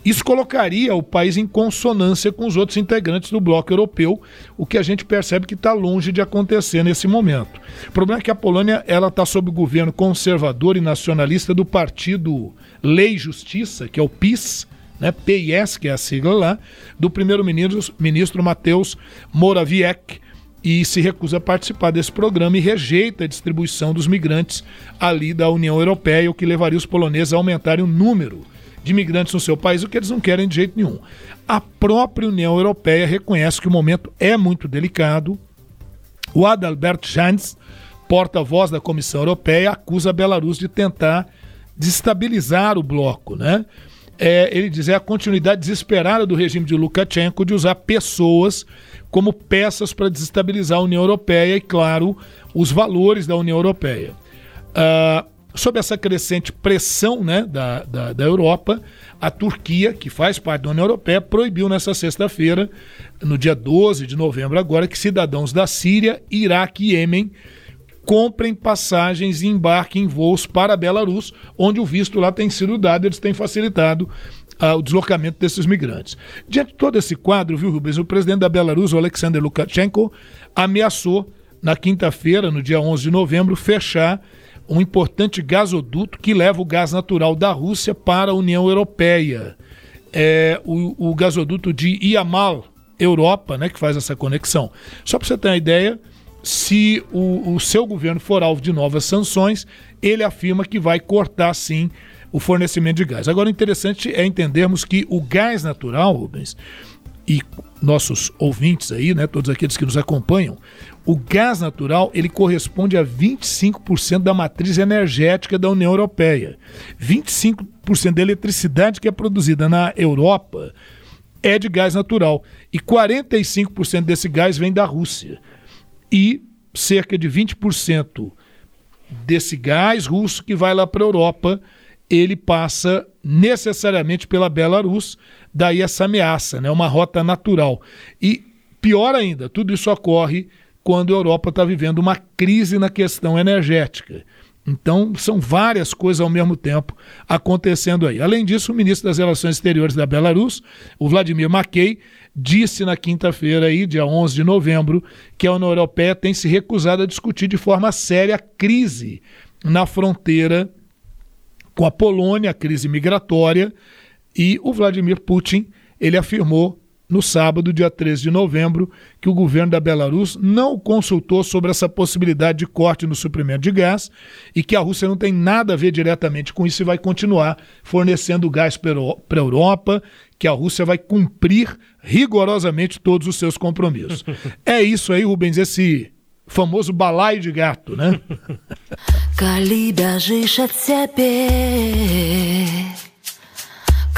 Isso colocaria o país em consonância com os outros integrantes do bloco europeu, o que a gente percebe que está longe de acontecer nesse momento. O problema é que a Polônia ela está sob o governo conservador e nacionalista do partido Lei e Justiça, que é o PIS, né, PIS, que é a sigla lá, do primeiro-ministro ministro Mateusz Morawiecki, e se recusa a participar desse programa e rejeita a distribuição dos migrantes ali da União Europeia, o que levaria os poloneses a aumentarem o número de migrantes no seu país, o que eles não querem de jeito nenhum. A própria União Europeia reconhece que o momento é muito delicado. O Adalbert Jans, porta-voz da Comissão Europeia, acusa a Belarus de tentar desestabilizar o bloco, né? É, ele diz, é a continuidade desesperada do regime de Lukashenko de usar pessoas como peças para desestabilizar a União Europeia e, claro, os valores da União Europeia. Uh, sob essa crescente pressão né, da, da, da, Europa, a Turquia, que faz parte da União Europeia, proibiu nessa sexta-feira, no dia 12 de novembro agora, que cidadãos da Síria, Iraque e Iêmen comprem passagens e embarquem em voos para Belarus, onde o visto lá tem sido dado, eles têm facilitado uh, o deslocamento desses migrantes. Diante de todo esse quadro, viu, Rubens, o presidente da Belarus, o Alexander Lukashenko, ameaçou na quinta-feira, no dia 11 de novembro, fechar um importante gasoduto que leva o gás natural da Rússia para a União Europeia. É o, o gasoduto de Yamal, Europa, né, que faz essa conexão. Só para você ter uma ideia, se o, o seu governo for alvo de novas sanções, ele afirma que vai cortar sim o fornecimento de gás. Agora, o interessante é entendermos que o gás natural, Rubens, e nossos ouvintes aí, né, todos aqueles que nos acompanham, o gás natural ele corresponde a 25% da matriz energética da União Europeia. 25% da eletricidade que é produzida na Europa é de gás natural e 45% desse gás vem da Rússia e cerca de 20% desse gás russo que vai lá para a Europa, ele passa necessariamente pela Belarus, daí essa ameaça, né? uma rota natural. E pior ainda, tudo isso ocorre quando a Europa está vivendo uma crise na questão energética. Então, são várias coisas ao mesmo tempo acontecendo aí. Além disso, o ministro das Relações Exteriores da Belarus, o Vladimir Makey, disse na quinta-feira, dia 11 de novembro, que a União Europeia tem se recusado a discutir de forma séria a crise na fronteira com a Polônia, a crise migratória, e o Vladimir Putin ele afirmou no sábado, dia 13 de novembro, que o governo da Belarus não consultou sobre essa possibilidade de corte no suprimento de gás e que a Rússia não tem nada a ver diretamente com isso e vai continuar fornecendo gás para a Europa, que a Rússia vai cumprir rigorosamente todos os seus compromissos. é isso aí, Rubens, esse famoso balaio de gato, né?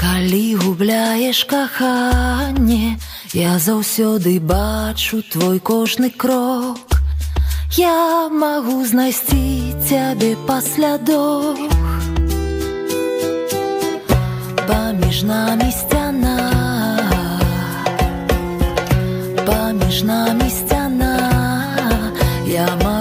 Калі губляеш каханне, я заўсёды бачу твой кожны крок. Я магу знайсці цябе паслядох. Паміж намі сцяна, між нами стіна, я маю.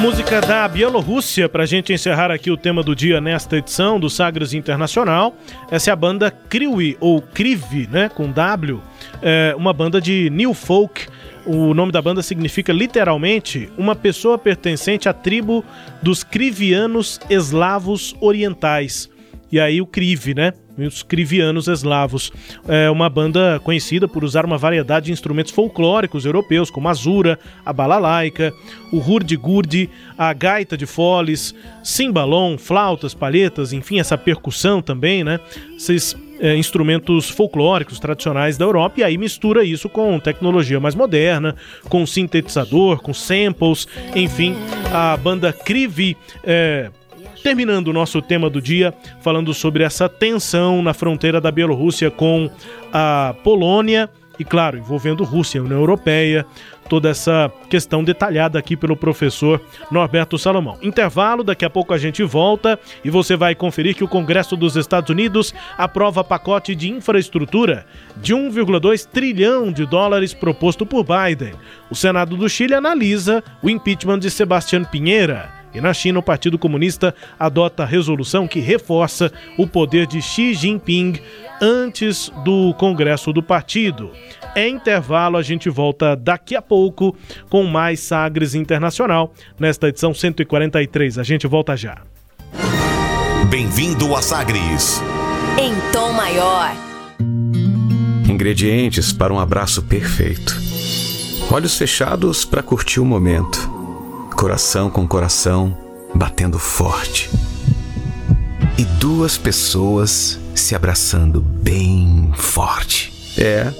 Música da Bielorrússia, pra gente encerrar aqui o tema do dia nesta edição do Sagres Internacional. Essa é a banda Kriwi, ou Krivi, né, com W, é uma banda de new folk. O nome da banda significa literalmente uma pessoa pertencente à tribo dos Krivianos Eslavos Orientais. E aí o Krivi, né? Os Krivianos Eslavos. É uma banda conhecida por usar uma variedade de instrumentos folclóricos europeus, como a zura, a balalaica, o hurdy-gurdy, a gaita de foles, cimbalom, flautas, palhetas, enfim, essa percussão também, né? Esses é, instrumentos folclóricos tradicionais da Europa e aí mistura isso com tecnologia mais moderna, com sintetizador, com samples, enfim, a banda Krivi é, Terminando o nosso tema do dia, falando sobre essa tensão na fronteira da Bielorrússia com a Polônia e, claro, envolvendo Rússia União Europeia, toda essa questão detalhada aqui pelo professor Norberto Salomão. Intervalo, daqui a pouco a gente volta e você vai conferir que o Congresso dos Estados Unidos aprova pacote de infraestrutura de 1,2 trilhão de dólares proposto por Biden. O Senado do Chile analisa o impeachment de Sebastián Pinheira. E na China, o Partido Comunista adota resolução que reforça o poder de Xi Jinping antes do Congresso do partido. É intervalo, a gente volta daqui a pouco com mais Sagres Internacional, nesta edição 143. A gente volta já. Bem-vindo a Sagres. Em tom maior. Ingredientes para um abraço perfeito. Olhos fechados para curtir o momento. Coração com coração batendo forte. E duas pessoas se abraçando bem forte. É,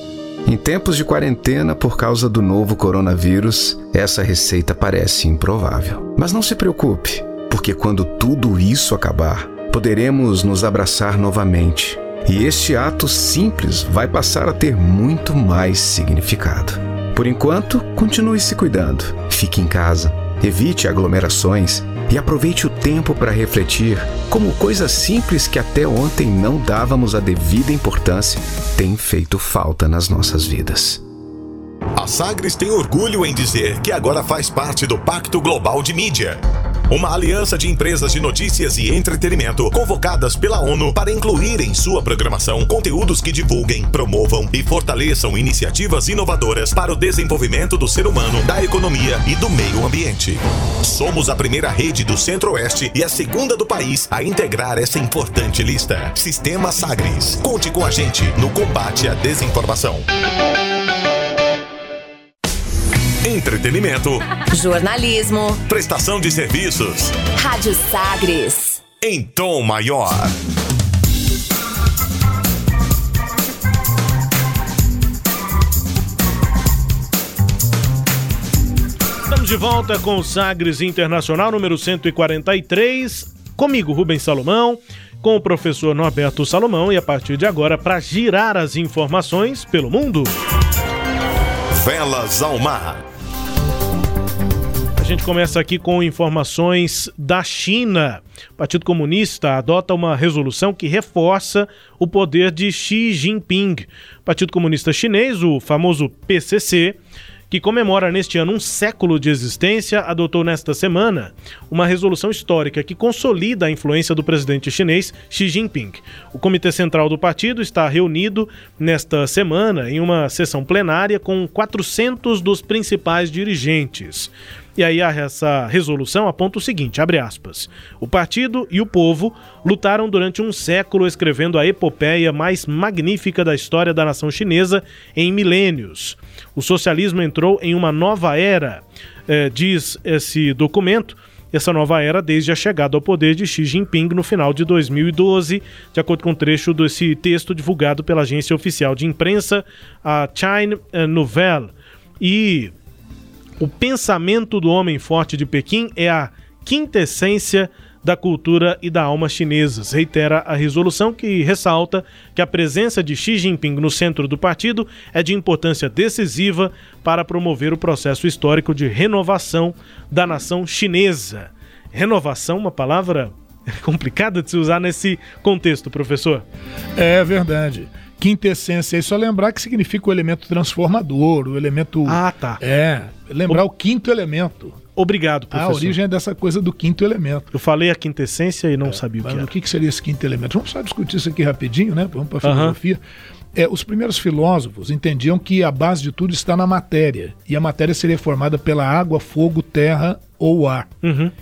em tempos de quarentena por causa do novo coronavírus, essa receita parece improvável. Mas não se preocupe, porque quando tudo isso acabar, poderemos nos abraçar novamente. E este ato simples vai passar a ter muito mais significado. Por enquanto, continue se cuidando. Fique em casa, evite aglomerações e aproveite o tempo para refletir como coisas simples que até ontem não dávamos a devida importância têm feito falta nas nossas vidas. A Sagres tem orgulho em dizer que agora faz parte do Pacto Global de Mídia. Uma aliança de empresas de notícias e entretenimento convocadas pela ONU para incluir em sua programação conteúdos que divulguem, promovam e fortaleçam iniciativas inovadoras para o desenvolvimento do ser humano, da economia e do meio ambiente. Somos a primeira rede do Centro-Oeste e a segunda do país a integrar essa importante lista. Sistema Sagres. Conte com a gente no combate à desinformação. Entretenimento. Jornalismo. Prestação de serviços. Rádio Sagres. Em tom maior. Estamos de volta com o Sagres Internacional número 143. comigo, Rubens Salomão, com o professor Norberto Salomão e a partir de agora para girar as informações pelo mundo. Velas ao mar. A gente começa aqui com informações da China. O Partido Comunista adota uma resolução que reforça o poder de Xi Jinping. O Partido Comunista Chinês, o famoso PCC, que comemora neste ano um século de existência, adotou nesta semana uma resolução histórica que consolida a influência do presidente chinês Xi Jinping. O Comitê Central do partido está reunido nesta semana em uma sessão plenária com 400 dos principais dirigentes. E aí essa resolução aponta o seguinte, abre aspas: O partido e o povo lutaram durante um século escrevendo a epopeia mais magnífica da história da nação chinesa em milênios. O socialismo entrou em uma nova era, eh, diz esse documento. Essa nova era desde a chegada ao poder de Xi Jinping no final de 2012, de acordo com um trecho desse texto divulgado pela agência oficial de imprensa, a China Nouvelle. E o pensamento do homem forte de Pequim é a quintessência da cultura e da alma chinesas. Reitera a resolução que ressalta que a presença de Xi Jinping no centro do partido é de importância decisiva para promover o processo histórico de renovação da nação chinesa. Renovação, uma palavra [LAUGHS] complicada de se usar nesse contexto, professor. É verdade. Quintessência, é só lembrar que significa o elemento transformador, o elemento. Ah, tá. É, lembrar o, o quinto elemento. Obrigado, professor. A origem é dessa coisa do quinto elemento. Eu falei a quintessência e não é, sabia o que era. O que seria esse quinto elemento? Vamos só discutir isso aqui rapidinho, né? Vamos para a filosofia. Uhum. É, os primeiros filósofos entendiam que a base de tudo está na matéria, e a matéria seria formada pela água, fogo, terra ou ar. Uhum.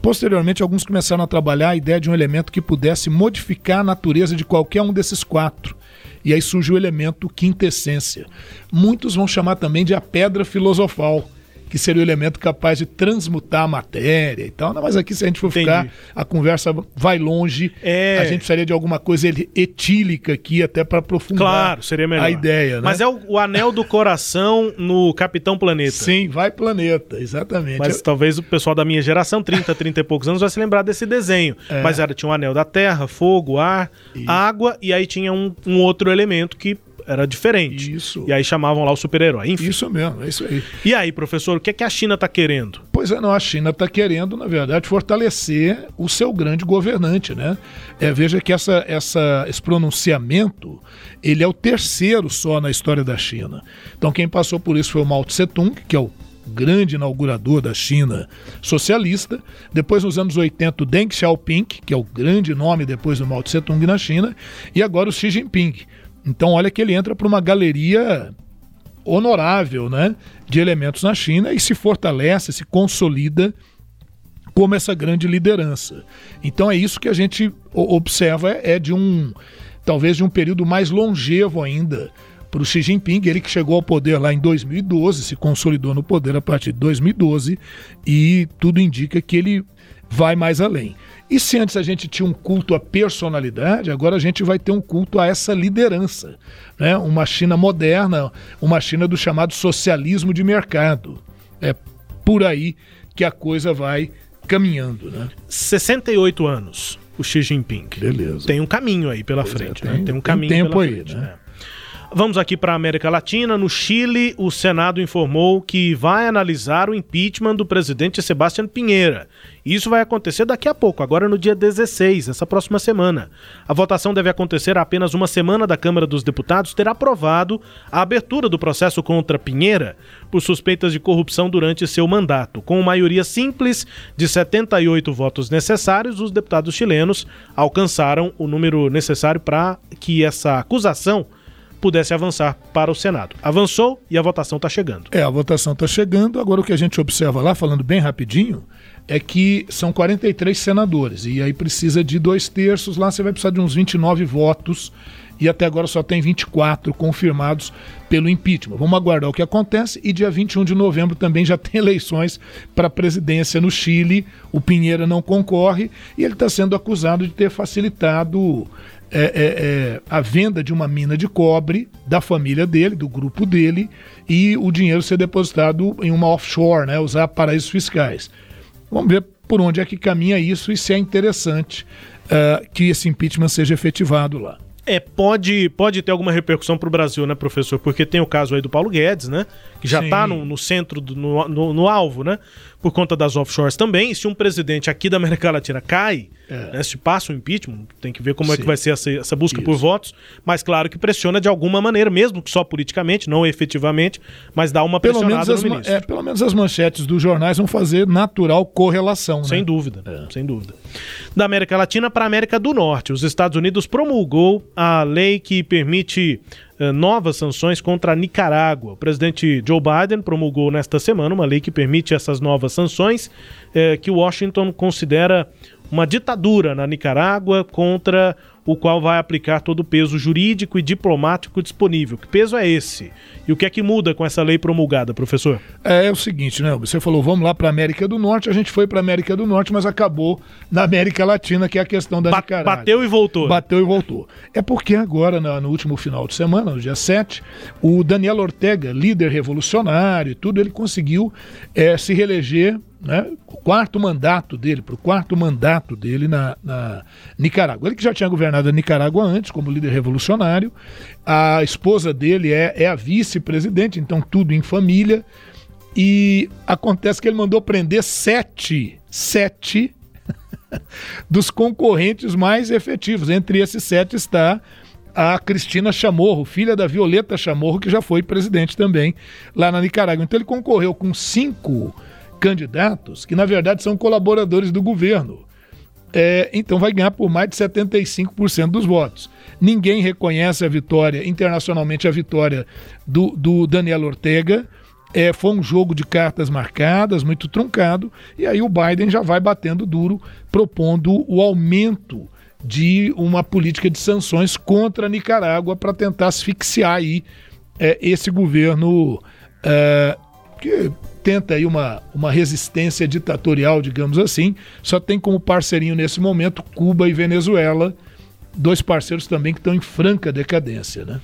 Posteriormente, alguns começaram a trabalhar a ideia de um elemento que pudesse modificar a natureza de qualquer um desses quatro. E aí surge o elemento quintessência. Muitos vão chamar também de a pedra filosofal que seria o elemento capaz de transmutar a matéria e tal. Não, mas aqui, se a gente for Entendi. ficar, a conversa vai longe. É... A gente precisaria de alguma coisa etílica aqui, até para aprofundar claro, seria melhor. a ideia. Né? Mas é o, o, anel do coração no Capitão Planeta. Sim, vai planeta, exatamente. Mas Eu... talvez o pessoal da minha geração, 30, 30 e poucos anos, vai se lembrar desse desenho. É. Mas era, tinha um anel da terra, fogo, ar, Isso. água, e aí tinha um, um outro elemento que era diferente. Isso. E aí chamavam lá o super-herói. Enfim. Isso mesmo, é isso aí. E aí, professor, o que é que a China está querendo? Pois é, não, a China está querendo, na verdade, fortalecer o seu grande governante, né? É, veja que essa, essa, esse pronunciamento, ele é o terceiro só na história da China. Então quem passou por isso foi o Mao Tse Tung, que é o grande inaugurador da China socialista. Depois, nos anos 80, o Deng Xiaoping, que é o grande nome depois do Mao Tse Tung na China. E agora o Xi Jinping, então, olha que ele entra para uma galeria honorável né, de elementos na China e se fortalece, se consolida como essa grande liderança. Então, é isso que a gente observa: é de um, talvez de um período mais longevo ainda para o Xi Jinping, ele que chegou ao poder lá em 2012, se consolidou no poder a partir de 2012 e tudo indica que ele vai mais além. E se antes a gente tinha um culto à personalidade, agora a gente vai ter um culto a essa liderança. Né? Uma China moderna, uma China do chamado socialismo de mercado. É por aí que a coisa vai caminhando. Né? 68 anos, o Xi Jinping. Beleza. Tem um caminho aí pela pois frente. É, tem, né? tem um caminho tem tempo pela aí, frente. né? né? Vamos aqui para a América Latina. No Chile, o Senado informou que vai analisar o impeachment do presidente Sebastião Pinheira. Isso vai acontecer daqui a pouco, agora no dia 16, essa próxima semana. A votação deve acontecer apenas uma semana da Câmara dos Deputados ter aprovado a abertura do processo contra Pinheira por suspeitas de corrupção durante seu mandato. Com maioria simples de 78 votos necessários, os deputados chilenos alcançaram o número necessário para que essa acusação pudesse avançar para o Senado. Avançou e a votação está chegando. É, a votação está chegando. Agora o que a gente observa lá, falando bem rapidinho, é que são 43 senadores e aí precisa de dois terços. Lá você vai precisar de uns 29 votos e até agora só tem 24 confirmados pelo impeachment. Vamos aguardar o que acontece e dia 21 de novembro também já [LAUGHS] tem eleições para a presidência no Chile. O Pinheira não concorre e ele está sendo acusado de ter facilitado é, é, é, a venda de uma mina de cobre da família dele, do grupo dele, e o dinheiro ser depositado em uma offshore, né, usar paraísos fiscais. Vamos ver por onde é que caminha isso e se é interessante uh, que esse impeachment seja efetivado lá. É, pode, pode ter alguma repercussão para o Brasil, né, professor? Porque tem o caso aí do Paulo Guedes, né? Que já está no, no, centro, do, no, no, no, alvo, né? Por conta das offshores também. E se um presidente aqui da América Latina cai, é. né, se passa o impeachment, tem que ver como Sim. é que vai ser essa, essa busca Isso. por votos. Mas claro que pressiona de alguma maneira, mesmo que só politicamente, não efetivamente, mas dá uma pelo pressionada menos no ministro. É, pelo menos as manchetes dos jornais vão fazer natural correlação, Sem né? dúvida, é. sem dúvida. Da América Latina para a América do Norte, os Estados Unidos promulgou a lei que permite eh, novas sanções contra a Nicarágua. O presidente Joe Biden promulgou nesta semana uma lei que permite essas novas sanções, eh, que Washington considera uma ditadura na Nicarágua contra o qual vai aplicar todo o peso jurídico e diplomático disponível. Que peso é esse? E o que é que muda com essa lei promulgada, professor? É, é o seguinte, né? Você falou, vamos lá para a América do Norte, a gente foi para a América do Norte, mas acabou na América Latina, que é a questão da ba Nicarágua. Bateu e voltou. Bateu e voltou. É porque agora, no, no último final de semana, no dia 7, o Daniel Ortega, líder revolucionário e tudo, ele conseguiu é, se reeleger né, o quarto mandato dele, para o quarto mandato dele na, na, Nicarágua. Ele que já tinha governado a Nicarágua antes, como líder revolucionário. A esposa dele é, é a vice-presidente, então tudo em família. E acontece que ele mandou prender sete, sete [LAUGHS] dos concorrentes mais efetivos. Entre esses sete está a Cristina Chamorro, filha da Violeta Chamorro, que já foi presidente também lá na Nicarágua. Então ele concorreu com cinco candidatos que, na verdade, são colaboradores do governo. É, então vai ganhar por mais de 75% dos votos. Ninguém reconhece a vitória, internacionalmente, a vitória do, do Daniel Ortega. É, foi um jogo de cartas marcadas, muito truncado, e aí o Biden já vai batendo duro, propondo o aumento de uma política de sanções contra a Nicarágua para tentar asfixiar aí é, esse governo é, que tenta aí uma, uma resistência ditatorial, digamos assim, só tem como parceirinho nesse momento Cuba e Venezuela, dois parceiros também que estão em franca decadência, né?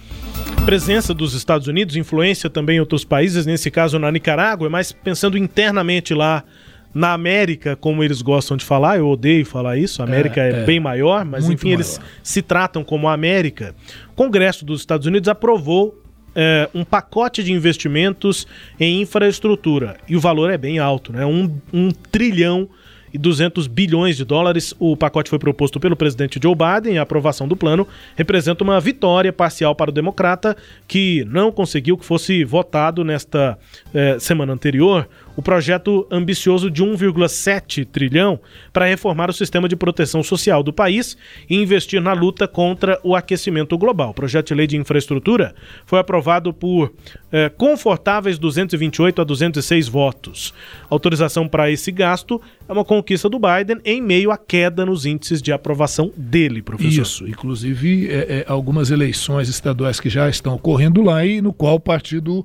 Presença dos Estados Unidos, influência também em outros países, nesse caso na Nicarágua, mas pensando internamente lá na América, como eles gostam de falar, eu odeio falar isso, a América é, é, é bem maior, mas enfim, maior. eles se tratam como a América. O Congresso dos Estados Unidos aprovou é, um pacote de investimentos em infraestrutura. E o valor é bem alto, né? Um, um trilhão e 200 bilhões de dólares. O pacote foi proposto pelo presidente Joe Biden. A aprovação do plano representa uma vitória parcial para o democrata, que não conseguiu que fosse votado nesta eh, semana anterior o projeto ambicioso de 1,7 trilhão para reformar o sistema de proteção social do país e investir na luta contra o aquecimento global. O projeto de lei de infraestrutura foi aprovado por eh, confortáveis 228 a 206 votos. A autorização para esse gasto é uma conquista do Biden em meio à queda nos índices de aprovação dele, professor. Isso, inclusive é, é, algumas eleições estaduais que já estão ocorrendo lá e no qual o partido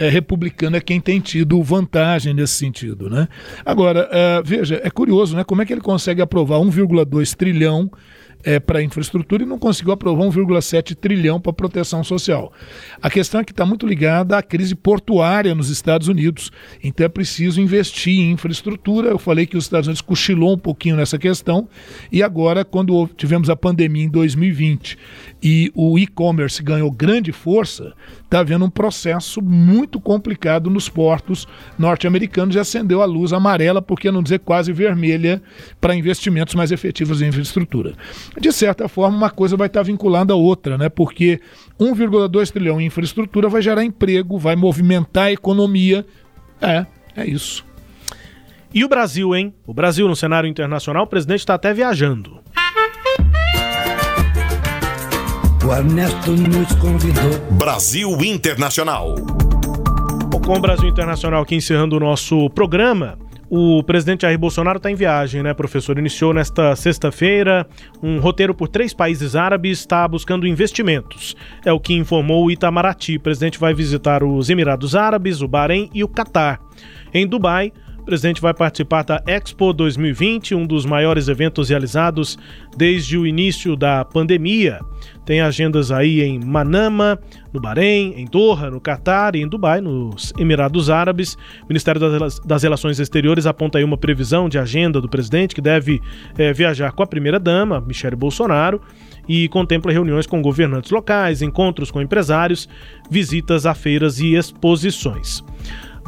é, republicano é quem tem tido vantagem nesse sentido. Né? Agora, uh, veja, é curioso né? como é que ele consegue aprovar 1,2 trilhão é, para infraestrutura e não conseguiu aprovar 1,7 trilhão para proteção social. A questão é que está muito ligada à crise portuária nos Estados Unidos. Então é preciso investir em infraestrutura. Eu falei que os Estados Unidos cochilou um pouquinho nessa questão e agora, quando tivemos a pandemia em 2020 e o e-commerce ganhou grande força, está havendo um processo muito complicado nos portos norte-americanos e acendeu a luz amarela, por que não dizer quase vermelha, para investimentos mais efetivos em infraestrutura de certa forma, uma coisa vai estar vinculada à outra, né? Porque 1,2 trilhão em infraestrutura vai gerar emprego, vai movimentar a economia. É, é isso. E o Brasil, hein? O Brasil no cenário internacional, o presidente está até viajando. O Ernesto nos convidou. Brasil Internacional. Com o Brasil Internacional aqui encerrando o nosso programa. O presidente Jair Bolsonaro está em viagem, né, professor? Iniciou nesta sexta-feira um roteiro por três países árabes, está buscando investimentos. É o que informou o Itamaraty. O presidente vai visitar os Emirados Árabes, o Bahrein e o Catar. Em Dubai, o presidente vai participar da Expo 2020, um dos maiores eventos realizados desde o início da pandemia. tem agendas aí em Manama, no Bahrein, em Doha, no Catar e em Dubai, nos Emirados Árabes. O Ministério das Relações Exteriores aponta aí uma previsão de agenda do presidente que deve é, viajar com a primeira-dama, Michele Bolsonaro, e contempla reuniões com governantes locais, encontros com empresários, visitas a feiras e exposições.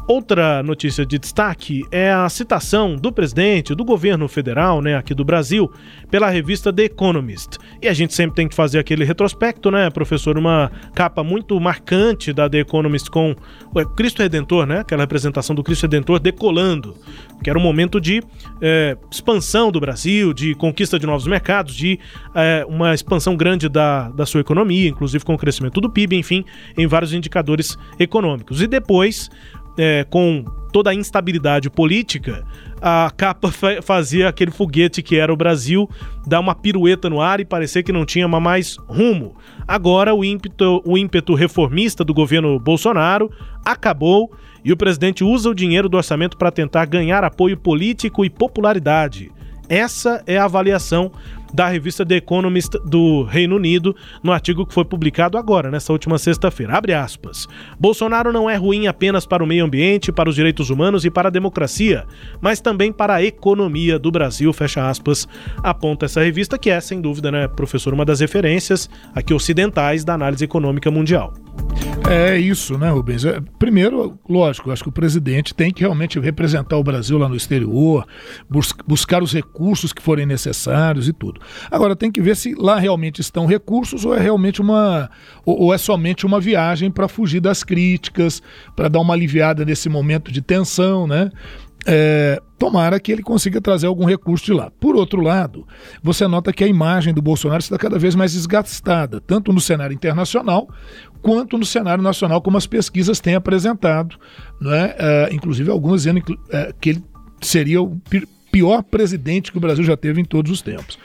Outra notícia de destaque é a citação do presidente do governo federal, né, aqui do Brasil, pela revista The Economist. E a gente sempre tem que fazer aquele retrospecto, né, professor? Uma capa muito marcante da The Economist com o Cristo Redentor, né? Aquela representação do Cristo Redentor decolando, que era um momento de é, expansão do Brasil, de conquista de novos mercados, de é, uma expansão grande da, da sua economia, inclusive com o crescimento do PIB, enfim, em vários indicadores econômicos. E depois é, com toda a instabilidade política, a capa fazia aquele foguete que era o Brasil dar uma pirueta no ar e parecer que não tinha mais rumo. Agora o ímpeto, o ímpeto reformista do governo Bolsonaro acabou e o presidente usa o dinheiro do orçamento para tentar ganhar apoio político e popularidade. Essa é a avaliação da revista The Economist do Reino Unido, no artigo que foi publicado agora, nessa última sexta-feira. Abre aspas. Bolsonaro não é ruim apenas para o meio ambiente, para os direitos humanos e para a democracia, mas também para a economia do Brasil, fecha aspas, aponta essa revista, que é, sem dúvida, né, professor, uma das referências aqui ocidentais da análise econômica mundial. É isso, né, Rubens? É, primeiro, lógico, acho que o presidente tem que realmente representar o Brasil lá no exterior, bus buscar os recursos que forem necessários e tudo. Agora, tem que ver se lá realmente estão recursos ou é realmente uma. ou, ou é somente uma viagem para fugir das críticas, para dar uma aliviada nesse momento de tensão, né? É, tomara que ele consiga trazer algum recurso de lá. Por outro lado, você nota que a imagem do Bolsonaro está cada vez mais desgastada, tanto no cenário internacional quanto no cenário nacional, como as pesquisas têm apresentado, né? É, inclusive algumas dizendo que ele seria o pior presidente que o Brasil já teve em todos os tempos.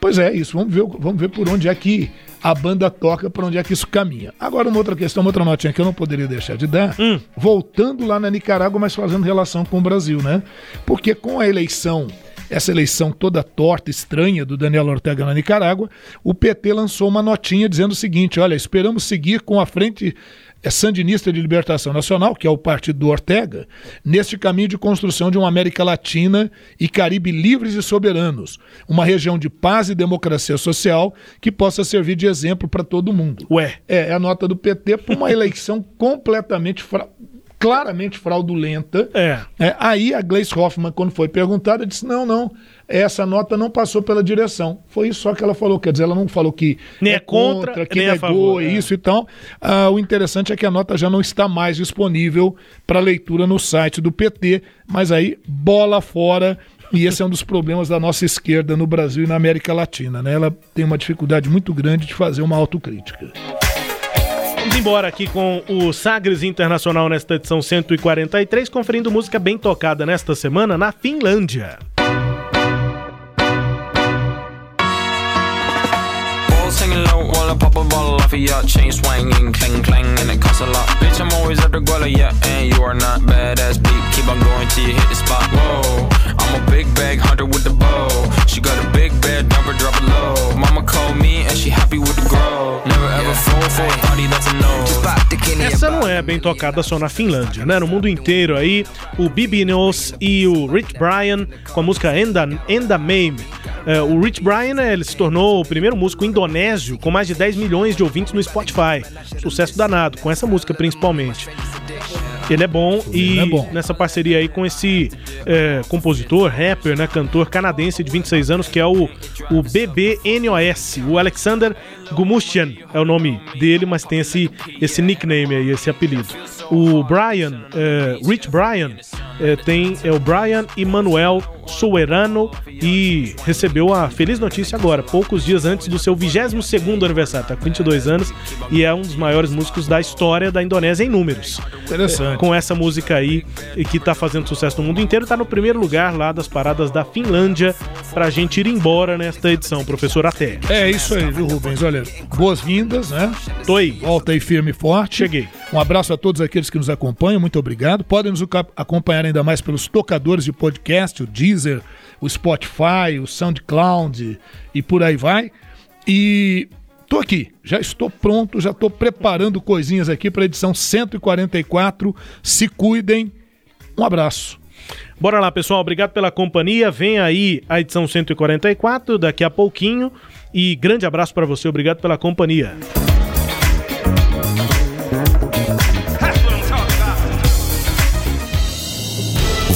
Pois é, isso. Vamos ver, vamos ver por onde é que a banda toca, por onde é que isso caminha. Agora, uma outra questão, uma outra notinha que eu não poderia deixar de dar, hum. voltando lá na Nicarágua, mas fazendo relação com o Brasil, né? Porque com a eleição essa eleição toda torta, estranha do Daniel Ortega na Nicarágua, o PT lançou uma notinha dizendo o seguinte: olha, esperamos seguir com a frente é Sandinista de Libertação Nacional, que é o partido do Ortega, neste caminho de construção de uma América Latina e Caribe livres e soberanos, uma região de paz e democracia social que possa servir de exemplo para todo mundo. Ué. É, é a nota do PT para uma eleição completamente fra claramente fraudulenta. É. é. Aí a Gleice Hoffmann, quando foi perguntada, disse: não, não, essa nota não passou pela direção. Foi isso só que ela falou. Quer dizer, ela não falou que nem é, é contra, contra que nem negou, a favor, é. isso e tal. Ah, o interessante é que a nota já não está mais disponível para leitura no site do PT, mas aí bola fora. E esse é um dos problemas da nossa esquerda no Brasil e na América Latina. Né? Ela tem uma dificuldade muito grande de fazer uma autocrítica. Vamos embora aqui com o Sagres Internacional nesta edição 143, conferindo música bem tocada nesta semana na Finlândia. singing low while I pop a bottle off of your chain swinging, clang clang, and it costs a lot. Bitch, I'm always at the guala, yeah, and you are not badass beat. Keep on going till you hit the spot. Whoa, Essa não é bem tocada só na Finlândia, né? No mundo inteiro aí, o Bibi Knows e o Rich Brian com a música Enda, Enda Mame. É, o Rich Brian né, ele se tornou o primeiro músico indonésio com mais de 10 milhões de ouvintes no Spotify. Sucesso danado, com essa música principalmente. Ele é bom e é bom. nessa parceria aí com esse é, compositor, rapper, né, cantor canadense de 26 anos que é o, o BBNOS, o Alexander Gumustian é o nome dele, mas tem esse, esse nickname aí, esse apelido. O Brian, é, Rich Brian, é, tem é o Brian Emanuel Soerano e recebeu a feliz notícia agora, poucos dias antes do seu 22º aniversário, tá com 22 anos e é um dos maiores músicos da história da Indonésia em números. Interessante. Com essa música aí que tá fazendo sucesso no mundo inteiro, tá no primeiro lugar lá das paradas da Finlândia pra gente ir embora nesta edição, professor Até. É isso aí, viu, Rubens? Olha, boas-vindas, né? Tô aí. Volta aí firme e forte. Cheguei. Um abraço a todos aqueles que nos acompanham, muito obrigado. Podem nos acompanhar ainda mais pelos tocadores de podcast, o Deezer, o Spotify, o SoundCloud e por aí vai. E tô aqui, já estou pronto, já estou preparando coisinhas aqui para edição 144. Se cuidem. Um abraço. Bora lá, pessoal. Obrigado pela companhia. Vem aí a edição 144 daqui a pouquinho. E grande abraço para você. Obrigado pela companhia.